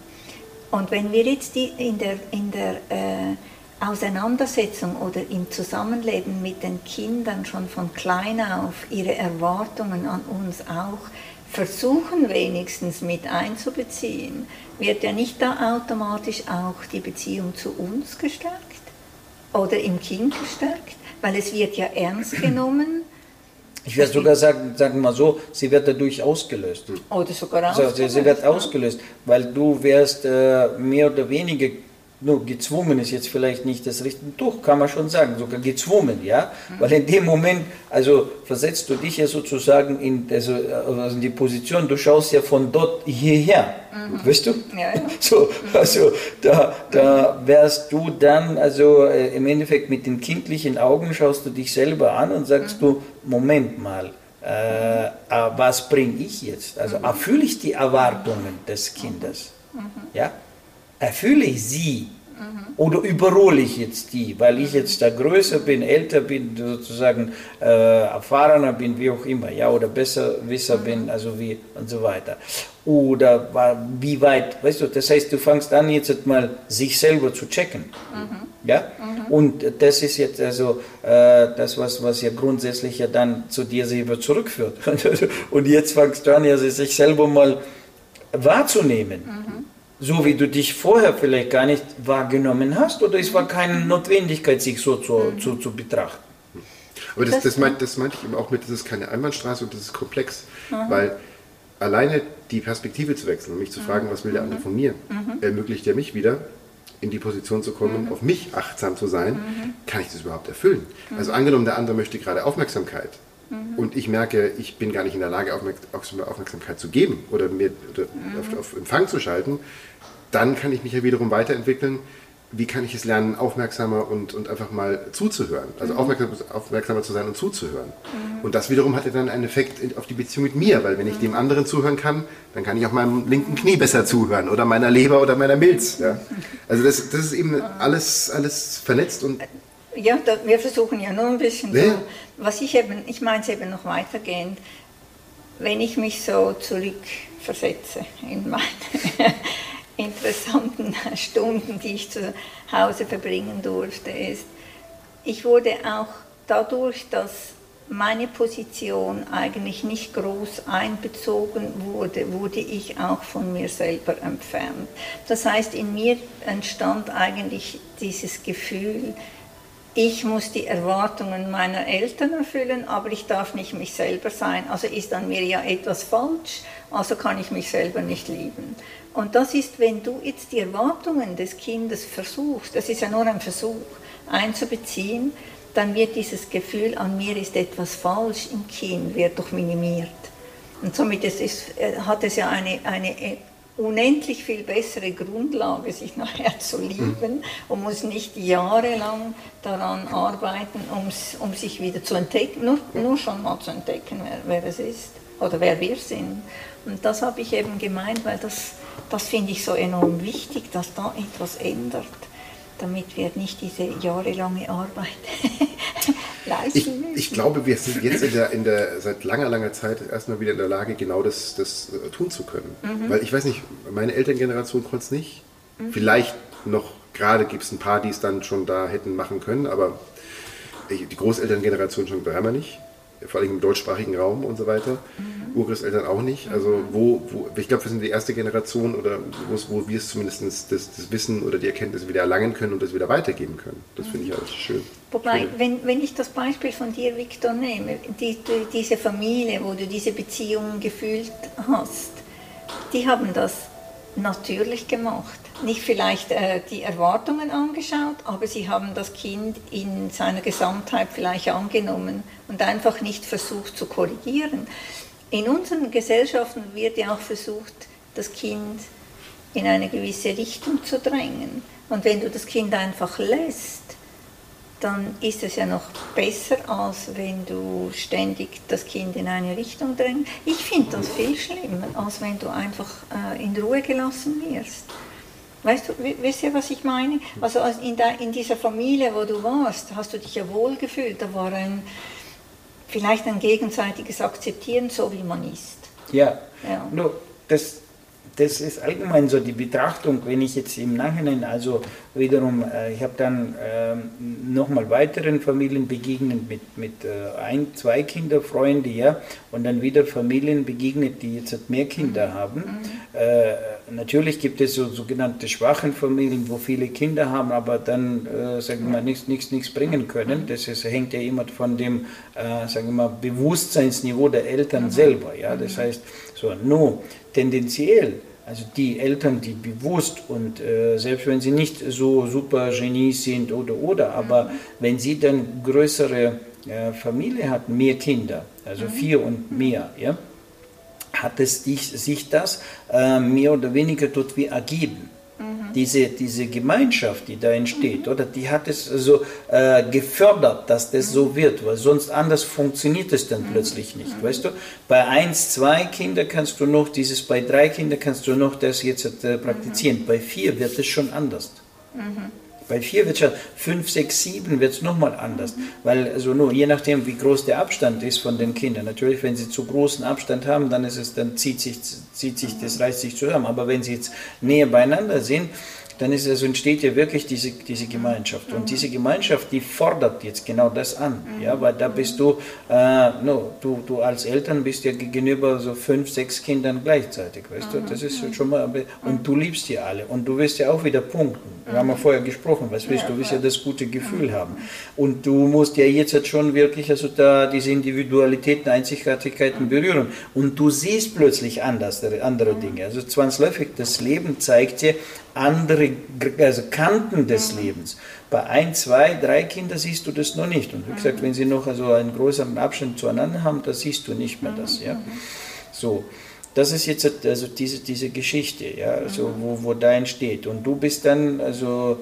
Und wenn wir jetzt die in der, in der äh, Auseinandersetzung oder im Zusammenleben mit den Kindern schon von klein auf ihre Erwartungen an uns auch versuchen wenigstens mit einzubeziehen, wird ja nicht da automatisch auch die Beziehung zu uns gestärkt? Oder im Kind gestärkt, weil es wird ja ernst genommen. Ich werde sogar sagen, sagen wir mal so, sie wird dadurch ausgelöst. oder sogar Also, sie, wird ausgelöst, ausgelöst, weil du wärst äh, mehr oder weniger nur gezwungen ist jetzt vielleicht nicht das richtige, doch kann man schon sagen, sogar gezwungen, ja, weil in dem Moment, also versetzt du dich ja sozusagen in, also, also in die Position, du schaust ja von dort hierher, weißt du? Ja, ja. So, also da, da wärst du dann, also äh, im Endeffekt mit den kindlichen Augen schaust du dich selber an und sagst du, Moment mal, äh, äh, was bringe ich jetzt? Also erfülle ich die Erwartungen des Kindes? Ja? Erfülle ich sie? Oder überhole ich jetzt die, weil ich jetzt da größer bin, älter bin, sozusagen äh, erfahrener bin, wie auch immer, ja, oder besserwisser bin, also wie und so weiter. Oder wie weit, weißt du, das heißt, du fängst an, jetzt mal sich selber zu checken. Ja? Und das ist jetzt also äh, das, was, was ja grundsätzlich ja dann zu dir selber zurückführt. Und jetzt fängst du an, ja, sich selber mal wahrzunehmen. So wie du dich vorher vielleicht gar nicht wahrgenommen hast, oder es war keine Notwendigkeit, sich so zu, zu, zu betrachten. Aber das, Das- das, meint, das meinte ich eben auch mit, das ist keine Einbahnstraße und das ist komplex. Weil alleine die Perspektive zu wechseln und mich zu fragen, was will der andere von mir, ermöglicht ja mich wieder, in die Position zu kommen, auf mich achtsam zu sein, kann ich das überhaupt erfüllen? Also angenommen, der andere möchte gerade Aufmerksamkeit. Mhm. und ich merke, ich bin gar nicht in der Lage, Aufmerksamkeit zu geben oder mir oder mhm. auf, auf Empfang zu schalten, dann kann ich mich ja wiederum weiterentwickeln wie kann ich es lernen, aufmerksamer und, und einfach mal zuzuhören. Also mhm. aufmerksam, aufmerksamer zu sein und zuzuhören. Mhm. Und das wiederum hat ja dann einen Effekt auf die Beziehung mit mir, weil wenn ich mhm. dem anderen zuhören kann, dann kann ich auch meinem linken Knie besser zuhören oder meiner Leber oder meiner Milz. Ja? Also das, das ist eben alles, alles vernetzt und ja, da, wir versuchen ja nur ein bisschen ja. so, was ich eben, ich meine es eben noch weitergehend, wenn ich mich so zurückversetze in meine interessanten Stunden, die ich zu Hause verbringen durfte, ist, ich wurde auch dadurch, dass meine Position eigentlich nicht groß einbezogen wurde, wurde ich auch von mir selber entfernt. Das heißt, in mir entstand eigentlich dieses Gefühl, ich muss die Erwartungen meiner Eltern erfüllen, aber ich darf nicht mich selber sein. Also ist an mir ja etwas falsch, also kann ich mich selber nicht lieben. Und das ist, wenn du jetzt die Erwartungen des Kindes versuchst, das ist ja nur ein Versuch, einzubeziehen, dann wird dieses Gefühl, an mir ist etwas falsch im Kind, wird doch minimiert. Und somit ist, äh, hat es ja eine, eine unendlich viel bessere Grundlage, sich nachher zu lieben und muss nicht jahrelang daran arbeiten, um sich wieder zu entdecken, nur, nur schon mal zu entdecken, wer, wer es ist oder wer wir sind. Und das habe ich eben gemeint, weil das, das finde ich so enorm wichtig, dass da etwas ändert, damit wir nicht diese jahrelange Arbeit ich, ich, glaube, wir sind jetzt in der, in der, seit langer, langer Zeit erstmal wieder in der Lage, genau das, das äh, tun zu können. Mhm. Weil ich weiß nicht, meine Elterngeneration konnte es nicht. Mhm. Vielleicht noch, gerade gibt es ein paar, die es dann schon da hätten machen können, aber die Großelterngeneration schon dreimal nicht vor allem im deutschsprachigen Raum und so weiter. Mhm. Urgroßeltern auch nicht. Also mhm. wo, wo ich glaube, wir sind die erste Generation oder wo wir es zumindest das, das, Wissen oder die Erkenntnisse wieder erlangen können und das wieder weitergeben können. Das finde ich alles schön. Wobei, wenn, wenn ich das Beispiel von dir, Viktor, nehme, die, die, diese Familie, wo du diese Beziehungen gefühlt hast, die haben das natürlich gemacht. Nicht vielleicht äh, die Erwartungen angeschaut, aber sie haben das Kind in seiner Gesamtheit vielleicht angenommen und einfach nicht versucht zu korrigieren. In unseren Gesellschaften wird ja auch versucht, das Kind in eine gewisse Richtung zu drängen. Und wenn du das Kind einfach lässt, dann ist es ja noch besser, als wenn du ständig das Kind in eine Richtung drängst. Ich finde das viel schlimmer, als wenn du einfach äh, in Ruhe gelassen wirst. Weißt du, wisst ihr, was ich meine? Also in, der, in dieser Familie, wo du warst, hast du dich ja wohl gefühlt. Da war ein, vielleicht ein gegenseitiges Akzeptieren, so wie man ist. Ja, ja. No, das, das ist allgemein so die Betrachtung, wenn ich jetzt im Nachhinein, also wiederum, äh, ich habe dann äh, nochmal weiteren Familien begegnet mit, mit äh, ein, zwei Kinderfreunde, ja, und dann wieder Familien begegnet, die jetzt mehr Kinder mhm. haben. Mhm. Äh, natürlich gibt es so sogenannte schwachen Familien, wo viele Kinder haben, aber dann, äh, sagen wir mal, nichts, nichts, nichts bringen können. Das ist, hängt ja immer von dem, äh, sagen wir mal, Bewusstseinsniveau der Eltern mhm. selber, ja, das heißt, so, no, tendenziell, also die Eltern, die bewusst und äh, selbst wenn sie nicht so super Genies sind oder oder, aber mhm. wenn sie dann größere äh, Familie hat, mehr Kinder, also mhm. vier und mehr, ja, hat es sich das äh, mehr oder weniger dort wie ergeben diese, diese Gemeinschaft, die da entsteht, mhm. oder die hat es so äh, gefördert, dass das so wird, weil sonst anders funktioniert es dann plötzlich nicht, weißt du? Bei eins, zwei Kindern kannst du noch dieses, bei drei Kindern kannst du noch das jetzt äh, praktizieren, bei vier wird es schon anders. Mhm. Bei vier wird schon, fünf, sechs, sieben wird es nochmal anders. Weil also nur je nachdem, wie groß der Abstand ist von den Kindern. Natürlich, wenn sie zu großen Abstand haben, dann ist es, dann zieht sich, zieht sich, das reißt sich zusammen. Aber wenn sie jetzt näher beieinander sind, dann ist es, entsteht ja wirklich diese, diese Gemeinschaft. Und diese Gemeinschaft, die fordert jetzt genau das an. Ja, weil da bist du, äh, no, du, du als Eltern bist ja gegenüber so fünf, sechs Kindern gleichzeitig, weißt du? Das ist schon mal, und du liebst die alle und du wirst ja auch wieder punkten. Wir haben ja vorher gesprochen, was willst du? Du willst ja das gute Gefühl haben. Und du musst ja jetzt schon wirklich also da diese Individualitäten, Einzigartigkeiten berühren. Und du siehst plötzlich anders, andere Dinge. Also zwangsläufig, das Leben zeigt dir, andere also Kanten des Lebens. Bei ein, zwei, drei Kindern siehst du das noch nicht. Und wie gesagt, wenn sie noch also einen größeren Abstand zueinander haben, da siehst du nicht mehr das. Ja? So. Das ist jetzt also diese, diese Geschichte, ja, also wo, wo da entsteht. Und du bist dann also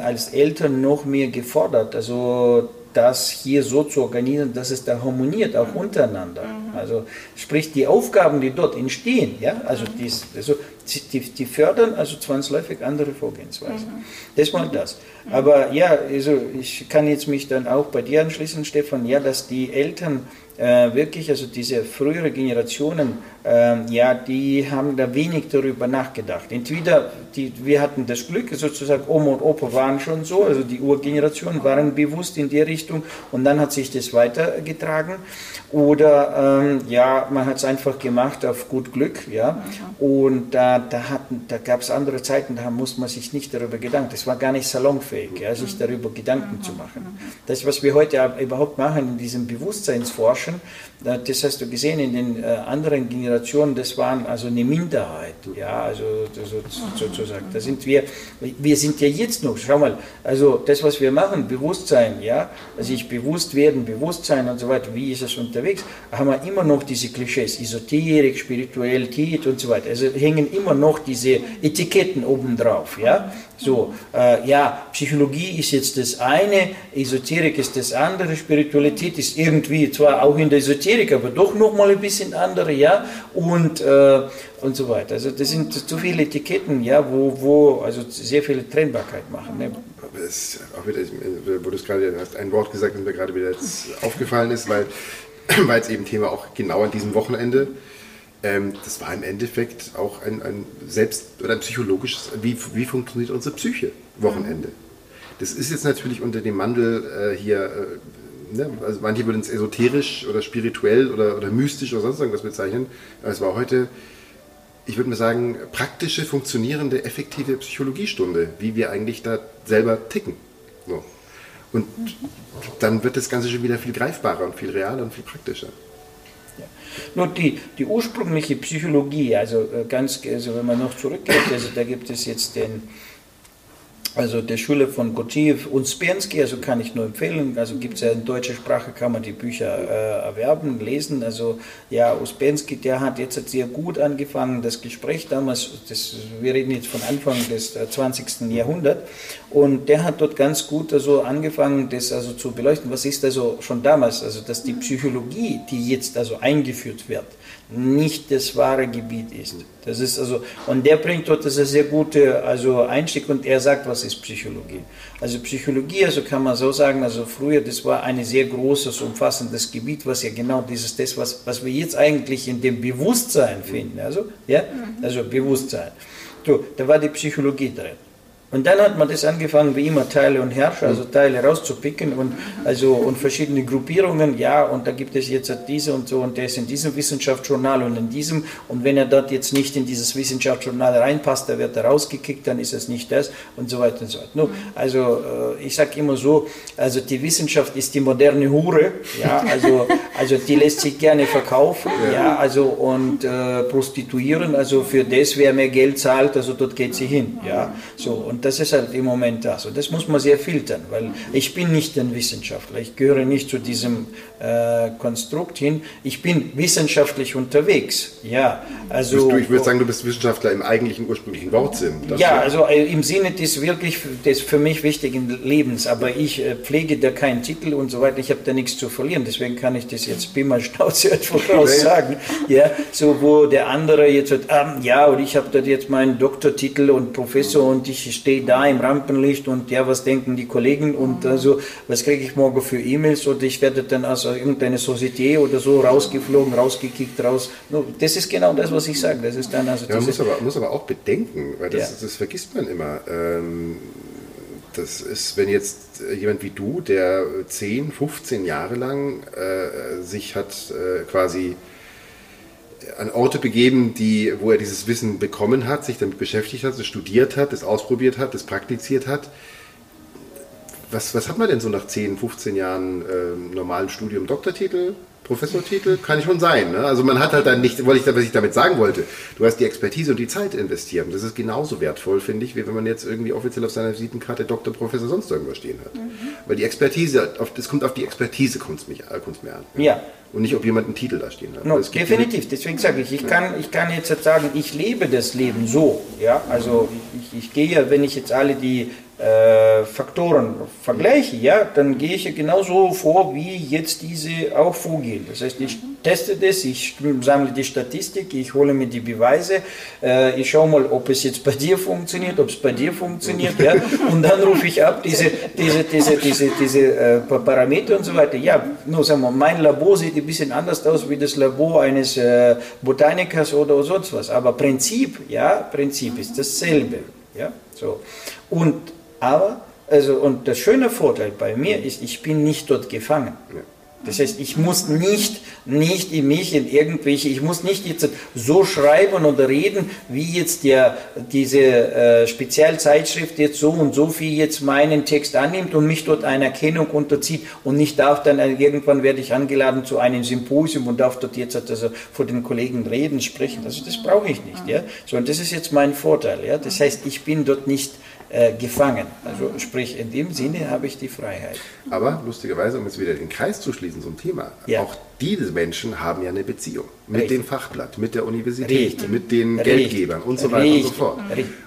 als Eltern noch mehr gefordert, also das hier so zu organisieren, dass es da harmoniert, auch untereinander. Mhm. Also sprich die Aufgaben, die dort entstehen, ja, also, dies, also die, die fördern also zwangsläufig andere Vorgehensweisen. Mhm. Das mal das. Aber ja, also ich kann jetzt mich dann auch bei dir anschließen, Stefan, ja, dass die Eltern äh, wirklich, also diese frühere Generationen, äh, ja, die haben da wenig darüber nachgedacht. Entweder die, wir hatten das Glück, sozusagen Oma und Opa waren schon so, also die Urgenerationen waren bewusst in die Richtung und dann hat sich das weitergetragen. Oder ähm, ja, man hat es einfach gemacht auf gut Glück, ja. Und da, da, gab es andere Zeiten, da musste man sich nicht darüber Gedanken. Das war gar nicht salonfähig, ja, sich darüber Gedanken zu machen. Das, was wir heute überhaupt machen in diesem Bewusstseinsforschen, das hast du gesehen in den äh, anderen Generationen, das waren also eine Minderheit, ja, also sozusagen. Da sind wir, wir sind ja jetzt noch, schau mal, also das, was wir machen, Bewusstsein, ja, also ich bewusst werden, Bewusstsein und so weiter, wie ist es unterwegs, haben wir immer noch diese Klischees, Esoterik, Spiritualität und so weiter. Also hängen immer noch diese Etiketten obendrauf. Ja? So, äh, ja, Psychologie ist jetzt das eine, Esoterik ist das andere, Spiritualität ist irgendwie zwar auch in der Esoterik, aber doch nochmal ein bisschen andere, ja, und, äh, und so weiter. Also das sind zu viele Etiketten, ja, wo, wo also sehr viele Trennbarkeit machen. Ne? Das auch wieder, wo du es gerade hast, ein Wort gesagt, das mir gerade wieder jetzt aufgefallen ist, weil jetzt eben Thema auch genau an diesem Wochenende. Ähm, das war im Endeffekt auch ein, ein selbst oder ein psychologisches, wie, wie funktioniert unsere Psyche Wochenende. Das ist jetzt natürlich unter dem Mandel äh, hier, äh, ne, also manche würden es esoterisch oder spirituell oder, oder mystisch oder sonst irgendwas bezeichnen. Aber es war heute, ich würde mal sagen, praktische, funktionierende, effektive Psychologiestunde, wie wir eigentlich da selber ticken. So. Und dann wird das Ganze schon wieder viel greifbarer und viel realer und viel praktischer. Nur die, die ursprüngliche Psychologie, also äh, ganz, also wenn man noch zurückgeht, also da gibt es jetzt den also der Schule von Gotjev und Spensky, also kann ich nur empfehlen. Also gibt es ja in deutscher Sprache, kann man die Bücher äh, erwerben, lesen. Also ja, Uspensky, der hat jetzt sehr gut angefangen, das Gespräch damals, das, wir reden jetzt von Anfang des 20. Äh, Jahrhunderts, und der hat dort ganz gut also angefangen, das also zu beleuchten. Was ist also schon damals, also dass die Psychologie, die jetzt also eingeführt wird, nicht das wahre Gebiet ist. Das ist also, und der bringt dort das sehr gute also Einstieg und er sagt, was ist Psychologie. Also Psychologie, also kann man so sagen, also früher, das war ein sehr großes, umfassendes Gebiet, was ja genau dieses, das, was, was wir jetzt eigentlich in dem Bewusstsein finden. Also, ja, also Bewusstsein. So, da war die Psychologie drin. Und dann hat man das angefangen, wie immer Teile und Herrscher, also Teile rauszupicken und, also, und verschiedene Gruppierungen, ja, und da gibt es jetzt diese und so und der ist in diesem Wissenschaftsjournal und in diesem. Und wenn er dort jetzt nicht in dieses Wissenschaftsjournal reinpasst, dann wird er rausgekickt, dann ist es nicht das und so weiter und so weiter. also äh, ich sage immer so, also die Wissenschaft ist die moderne Hure, ja, also, also die lässt sich gerne verkaufen, ja, also und äh, prostituieren, also für das, wer mehr Geld zahlt, also dort geht sie hin, ja, so. Und das ist halt im Moment das. Und das muss man sehr filtern, weil ich bin nicht ein Wissenschaftler. Ich gehöre nicht zu diesem äh, Konstrukt hin. Ich bin wissenschaftlich unterwegs. Ja, also. Du, ich würde sagen, du bist Wissenschaftler im eigentlichen ursprünglichen Wortsinn. Ja, also äh, im Sinne des wirklich des für mich wichtigen Lebens. Aber ich äh, pflege da keinen Titel und so weiter. Ich habe da nichts zu verlieren. Deswegen kann ich das jetzt Bimmer Schnauze einfach raus sagen. Ja, so wo der andere jetzt sagt, ähm, ja, und ich habe da jetzt meinen Doktortitel und Professor und ich stehe stehe da im Rampenlicht und ja, was denken die Kollegen und also, was kriege ich morgen für E-Mails oder ich werde dann aus irgendeine Societe oder so rausgeflogen, rausgekickt, raus. Das ist genau das, was ich sage. Das ist dann also ja, man muss aber, muss aber auch bedenken, weil das, ja. das vergisst man immer. Ähm, das ist, wenn jetzt jemand wie du, der 10, 15 Jahre lang äh, sich hat äh, quasi an Orte begeben, die, wo er dieses Wissen bekommen hat, sich damit beschäftigt hat, es studiert hat, es ausprobiert hat, es praktiziert hat. was, was hat man denn so nach 10, 15 Jahren äh, normalen Studium? Doktortitel, Professortitel? Kann schon sein. Ne? Also man hat halt dann nicht, weil ich, was ich damit sagen wollte, du hast die Expertise und die Zeit investiert. Und das ist genauso wertvoll, finde ich, wie wenn man jetzt irgendwie offiziell auf seiner Visitenkarte Doktor, Professor, sonst irgendwas stehen hat. Mhm. Weil die Expertise, es kommt auf die Expertise kommt mich, äh, mehr an. Ja. Und nicht, ob jemand einen Titel da stehen hat. No, definitiv, deswegen sage ich, ich kann, ich kann jetzt sagen, ich lebe das Leben so. Ja? Also ich, ich gehe, wenn ich jetzt alle die äh, Faktoren vergleiche, ja, dann gehe ich genauso vor, wie jetzt diese auch vorgehen. Das heißt, ich teste das, ich sammle die Statistik, ich hole mir die Beweise, äh, ich schaue mal, ob es jetzt bei dir funktioniert, ob es bei dir funktioniert, ja, und dann rufe ich ab diese, diese, diese, diese, diese äh, Parameter und so weiter. Ja, nur sagen wir, mein Labor sieht ein bisschen anders aus wie das Labor eines äh, Botanikers oder sonst was, aber Prinzip, ja, Prinzip ist dasselbe, ja, so. Und aber, also, und der schöne Vorteil bei mir ist, ich bin nicht dort gefangen. Das heißt, ich muss nicht, nicht in mich in irgendwelche, ich muss nicht jetzt so schreiben oder reden, wie jetzt der, diese äh, Spezialzeitschrift jetzt so und so viel jetzt meinen Text annimmt und mich dort einer Erkennung unterzieht und nicht darf dann, äh, irgendwann werde ich angeladen zu einem Symposium und darf dort jetzt also vor den Kollegen reden, sprechen. Also das brauche ich nicht. Ja? So, und das ist jetzt mein Vorteil. Ja? Das heißt, ich bin dort nicht äh, gefangen. Also sprich, in dem Sinne habe ich die Freiheit. Aber lustigerweise, um jetzt wieder den Kreis zu schließen zum Thema, ja. auch diese Menschen haben ja eine Beziehung mit Richtig. dem Fachblatt, mit der Universität, Richtig. mit den Richtig. Geldgebern und so weiter und so fort.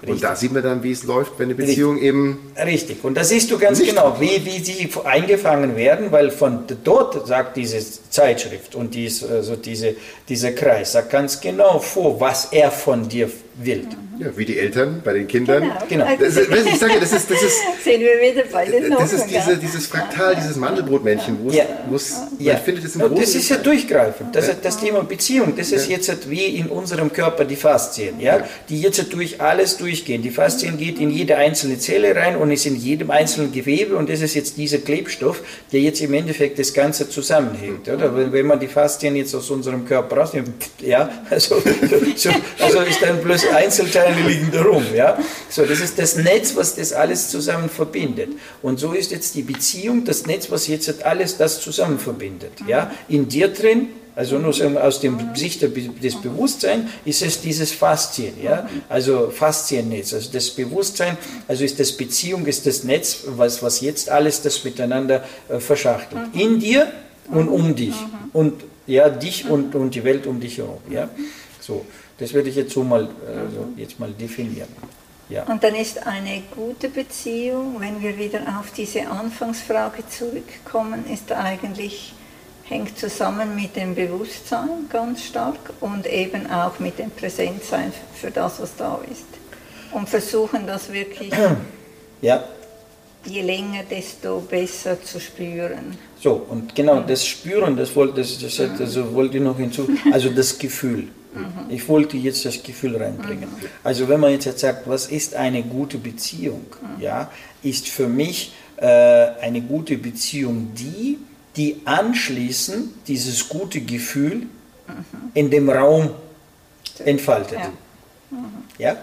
Und da sieht man dann, wie es läuft, wenn eine Beziehung eben... Richtig, und da siehst du ganz genau, wie, wie sie eingefangen werden, weil von dort sagt diese Zeitschrift und dies, also diese, dieser Kreis, sagt ganz genau vor, was er von dir will. Ja, wie die Eltern bei den Kindern. Genau. genau. Das ist, ich sage, das ist, das ist, Sehen wir wieder bei den Das ist diese, dieses Fraktal, dieses Mandelbrotmännchen, wo ja. es, ja. man findet es im Großen. Das ist ja durchgreifend. Das, das Thema Beziehung, das ist jetzt wie in unserem Körper die Faszien, ja? die jetzt durch alles durchgehen. Die Faszien geht in jede einzelne Zelle rein und ist in jedem einzelnen Gewebe und das ist jetzt dieser Klebstoff, der jetzt im Endeffekt das Ganze zusammenhält. Oder? Wenn man die Faszien jetzt aus unserem Körper rausnimmt, ja, also, so, also ist dann bloß Einzelteile liegen darum. Ja? So, das ist das Netz, was das alles zusammen verbindet. Und so ist jetzt die Beziehung, das Netz, was jetzt alles das zusammen verbindet. Ja? In dir drin also nur aus dem Sicht des Bewusstseins ist es dieses Faszien, ja, also Fasziennetz, also das Bewusstsein, also ist das Beziehung, ist das Netz, was, was jetzt alles das miteinander äh, verschachtelt. In dir und um dich und ja, dich und, und die Welt um dich herum, ja, so. Das würde ich jetzt so mal, also jetzt mal definieren. Ja. Und dann ist eine gute Beziehung, wenn wir wieder auf diese Anfangsfrage zurückkommen, ist eigentlich, hängt zusammen mit dem Bewusstsein ganz stark und eben auch mit dem Präsentsein für das, was da ist. Und versuchen das wirklich, ja. je länger, desto besser zu spüren. So, und genau das Spüren, das wollte, das, das, also wollte ich noch hinzu, also das Gefühl. Mhm. Ich wollte jetzt das Gefühl reinbringen. Mhm. Also wenn man jetzt sagt, was ist eine gute Beziehung, mhm. ja, ist für mich äh, eine gute Beziehung die, die anschließend dieses gute Gefühl in dem Raum entfaltet. Ja? ja?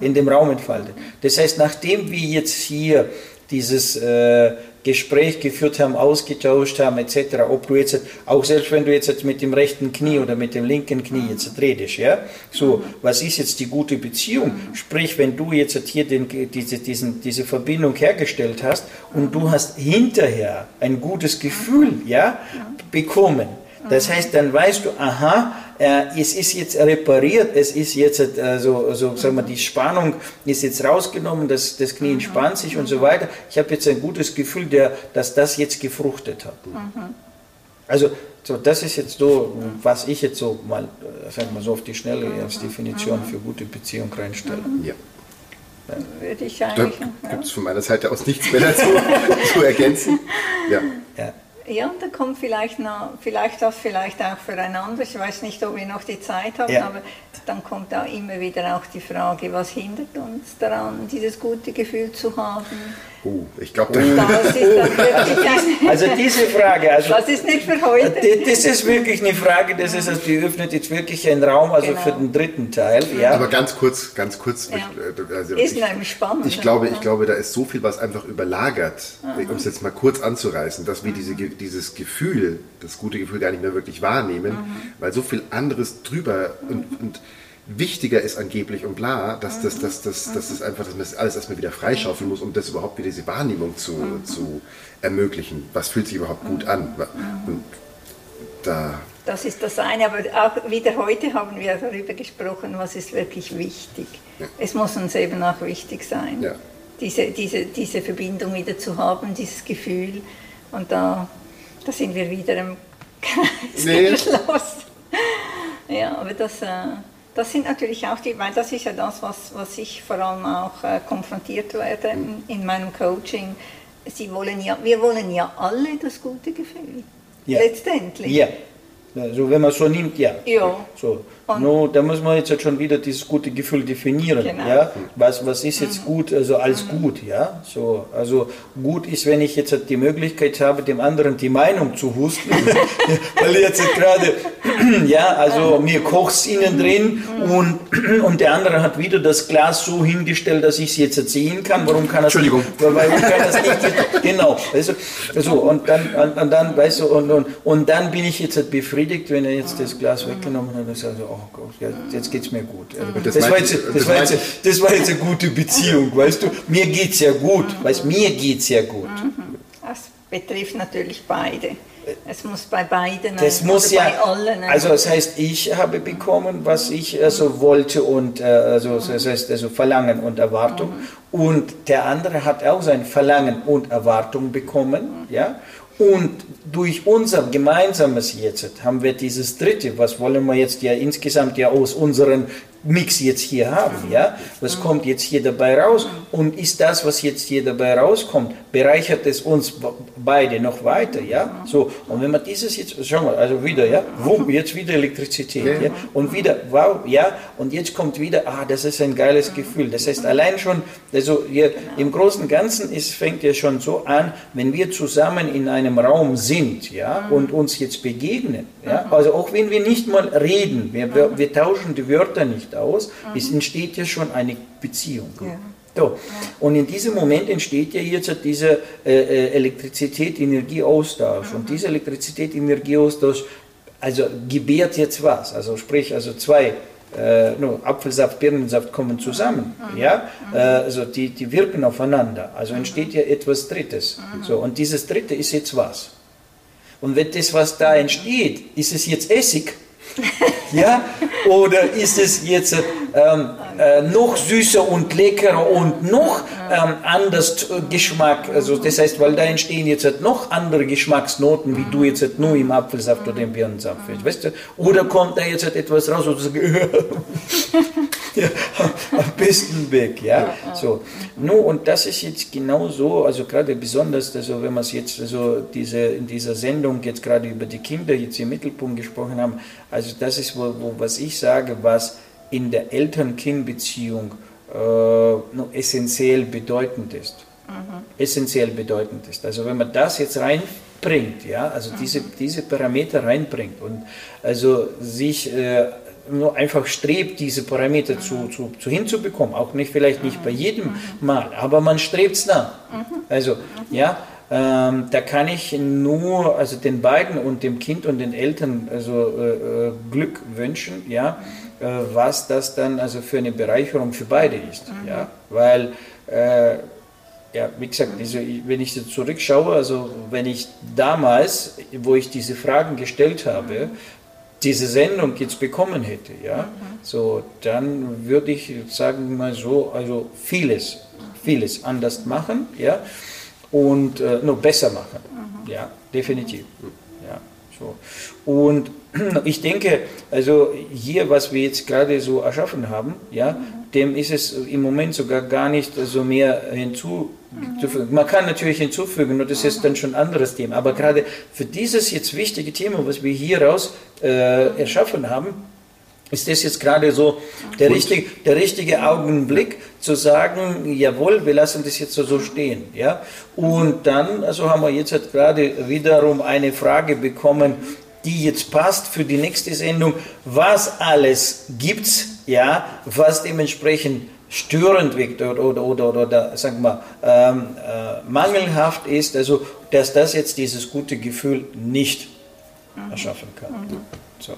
In dem Raum entfaltet. Das heißt, nachdem wir jetzt hier dieses äh, Gespräch geführt haben, ausgetauscht haben, etc. Ob du jetzt, auch selbst wenn du jetzt mit dem rechten Knie oder mit dem linken Knie jetzt redest, ja, so, was ist jetzt die gute Beziehung? Sprich, wenn du jetzt hier den, diese, diesen, diese Verbindung hergestellt hast und du hast hinterher ein gutes Gefühl, ja, bekommen, das heißt, dann weißt du, aha, es ist jetzt repariert, es ist jetzt, also, also sagen wir, die Spannung ist jetzt rausgenommen, das, das Knie entspannt sich und so weiter. Ich habe jetzt ein gutes Gefühl, der, dass das jetzt gefruchtet hat. Mhm. Also so, das ist jetzt so, was ich jetzt so mal, äh, sagen wir so auf die Schnelle als Definition für gute Beziehung reinstelle. Ja. Würde ich eigentlich. Da gibt es von meiner Seite aus nichts mehr dazu zu ergänzen. Ja. ja. Ja, und da kommt vielleicht noch, vielleicht das vielleicht auch füreinander. Ich weiß nicht, ob wir noch die Zeit haben, ja. aber dann kommt da immer wieder auch die Frage, was hindert uns daran, dieses gute Gefühl zu haben? Oh, ich glaube, das ist dann wirklich ein, Also diese Frage, also das ist nicht für heute. das ist wirklich eine Frage, das ist, also die öffnet jetzt wirklich einen Raum, also Genau. für den dritten Teil, ja. Aber ganz kurz, ganz kurz. Ja. äh, Also Ist ich, nämlich spannend. ich glaube, ich glaube, da ist so viel, was einfach überlagert, um es jetzt mal kurz anzureißen, dass wir diese, Ge- dieses Gefühl, das gute Gefühl gar nicht mehr wirklich wahrnehmen, weil so viel anderes drüber und, und wichtiger ist angeblich und bla, dass das, das, das, das ist einfach, dass man das alles erstmal wieder freischaufeln muss, um das überhaupt wieder diese Wahrnehmung zu, zu ermöglichen. Was fühlt sich überhaupt gut an? Und da Das ist das eine, aber auch wieder heute haben wir darüber gesprochen, was ist wirklich wichtig. Es muss uns eben auch wichtig sein, Ja. diese, diese, diese Verbindung wieder zu haben, dieses Gefühl. Und da, da sind wir wieder im Kreis Nee. geschlossen. Ja, aber das, äh, das sind natürlich auch die, weil das ist ja das, was, was ich vor allem auch äh, konfrontiert werde in, in meinem Coaching. Sie wollen ja, wir wollen ja alle das gute Gefühl. Ja. Letztendlich. Ja, also wenn man so nimmt, ja. Ja. So. Und- No, da muss man jetzt halt schon wieder dieses gute Gefühl definieren. Genau. Ja? Was, was ist jetzt gut, also als gut, ja? So, also gut ist, wenn ich jetzt halt die Möglichkeit habe, dem anderen die Meinung zu husten, weil jetzt halt gerade, ja, also mir kocht es innen drin und, und der andere hat wieder das Glas so hingestellt, dass ich es jetzt sehen kann. Warum kann das Entschuldigung. Nicht, weil warum kann das nicht genau, weißt du, so, und dann, und, und dann, weißt du, und, und, und dann bin ich jetzt befriedigt, wenn er jetzt das Glas weggenommen hat und sagt, so, oh Gott, ja, jetzt geht's mir gut. das Das, war jetzt, das das, war jetzt, meinte- das war jetzt eine gute Beziehung, weißt du, mir geht's ja gut, weißt mir geht's ja gut. Das betrifft natürlich beide. Es muss bei beiden Das muss ja, bei allen. also das heißt, ich habe bekommen, was ich also wollte und äh, also das heißt also Verlangen und Erwartung und der andere hat auch sein Verlangen und Erwartung bekommen, ja. Und durch unser gemeinsames jetzt haben wir dieses dritte, was wollen wir jetzt ja insgesamt ja aus unseren Mix jetzt hier haben, ja? Was kommt jetzt hier dabei raus? Und ist das, was jetzt hier dabei rauskommt, bereichert es uns beide noch weiter, ja? So, und wenn man dieses jetzt, schau mal, also wieder, ja, wumm, jetzt wieder Elektrizität, ja? Und wieder, wow, ja, und jetzt kommt wieder, ah, das ist ein geiles Gefühl. Das heißt, allein schon, also hier im Großen und Ganzen ist, fängt ja schon so an, wenn wir zusammen in einem Raum sind, ja, und uns jetzt begegnen, ja, also auch wenn wir nicht mal reden, wir, wir, wir tauschen die Wörter nicht aus, es entsteht ja schon eine Beziehung. So. Und in diesem Moment entsteht ja jetzt diese äh, äh, Elektrizität, Energieaustausch. Und dieser Elektrizität, Energieaustausch, also gebärt jetzt was. Also sprich, also zwei äh, no, Apfelsaft, Birnensaft kommen zusammen. Ja? Äh, also die, die wirken aufeinander. Also entsteht ja etwas Drittes. So, und dieses Dritte ist jetzt was. Und wenn das, was da entsteht, ist es jetzt Essig? ja? Oder ist es jetzt ähm, äh, noch süßer und leckerer und noch ähm, anders äh, Geschmack? Also das heißt, weil da entstehen jetzt halt noch andere Geschmacksnoten, wie du jetzt halt nur im Apfelsaft oder im Birnensaft willst, weißt du? Oder kommt da jetzt halt etwas raus, wo du sagst, ja, am besten weg, ja. So. No, und das ist jetzt genau so, also gerade besonders, also wenn wir es jetzt also diese, in dieser Sendung jetzt gerade über die Kinder jetzt im Mittelpunkt gesprochen haben, also das ist, wo, wo was ich sage, was in der Eltern-Kind-Beziehung äh, essentiell bedeutend ist. Essentiell bedeutend ist. Also wenn man das jetzt reinbringt, ja, also diese, diese Parameter reinbringt und also sich äh, nur einfach strebt, diese Parameter zu, zu, zu hinzubekommen. Auch nicht, vielleicht nicht bei jedem Mal, aber man strebt es nach. Also, ja, ähm, da kann ich nur, also den beiden und dem Kind und den Eltern, also äh, äh, Glück wünschen, ja, äh, was das dann also für eine Bereicherung für beide ist, ja, weil äh, ja, wie gesagt, also wenn ich so zurückschaue, also wenn ich damals, wo ich diese Fragen gestellt habe, diese Sendung jetzt bekommen hätte, ja, so, dann würde ich sagen mal so, also vieles, vieles anders machen, ja, und äh, noch besser machen, ja, definitiv, ja, so. Und ich denke, also hier, was wir jetzt gerade so erschaffen haben, ja, dem ist es im Moment sogar gar nicht so mehr hinzuzufügen. Man kann natürlich hinzufügen, und das ist dann schon ein anderes Thema, aber gerade für dieses jetzt wichtige Thema, was wir hier raus äh, erschaffen haben, ist das jetzt gerade so der richtige, der richtige Augenblick zu sagen, jawohl, wir lassen das jetzt so, so stehen. Ja? Und dann, also haben wir jetzt halt gerade wiederum eine Frage bekommen, die jetzt passt für die nächste Sendung. Was alles gibt's, ja, was dementsprechend störend wirkt oder, oder, oder, oder sagen wir, ähm, äh, mangelhaft ist, also dass das jetzt dieses gute Gefühl nicht erschaffen kann. Mhm. So.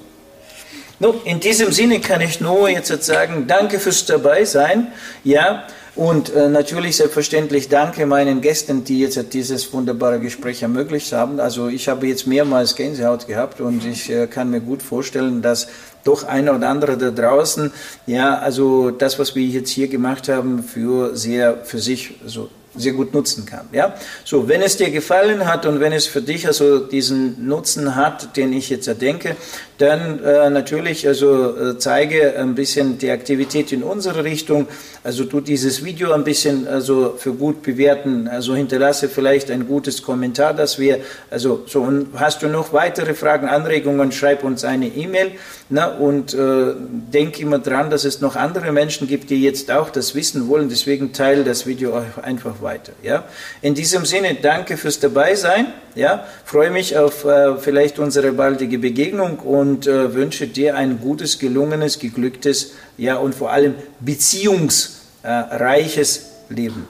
No, in diesem Sinne kann ich nur jetzt sagen, danke fürs Dabeisein. Ja, und äh, natürlich selbstverständlich danke meinen Gästen, die jetzt dieses wunderbare Gespräch ermöglicht haben. Also ich habe jetzt mehrmals Gänsehaut gehabt und ich äh, kann mir gut vorstellen, dass doch einer oder andere da draußen, ja, also das, was wir jetzt hier gemacht haben, für sehr, für sich so sehr gut nutzen kann. Ja? So, wenn es dir gefallen hat und wenn es für dich also diesen Nutzen hat, den ich jetzt erdenke, dann äh, natürlich also äh, zeige ein bisschen die Aktivität in unsere Richtung. Also tu dieses Video ein bisschen also für gut bewerten. Also hinterlasse vielleicht ein gutes Kommentar, dass wir also so und hast du noch weitere Fragen, Anregungen, schreib uns eine E-Mail. Na, und äh, denk immer dran, dass es noch andere Menschen gibt, die jetzt auch das wissen wollen. Deswegen teile das Video einfach weiter. Ja? In diesem Sinne, danke fürs Dabeisein. Ja? Freue mich auf äh, vielleicht unsere baldige Begegnung und äh, wünsche dir ein gutes, gelungenes, geglücktes, ja und vor allem beziehungsreiches Leben.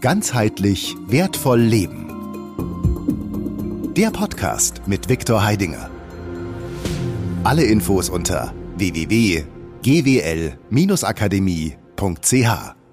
Ganzheitlich wertvoll leben. Der Podcast mit Viktor Heidinger. Alle Infos unter www.gwl-akademie.ch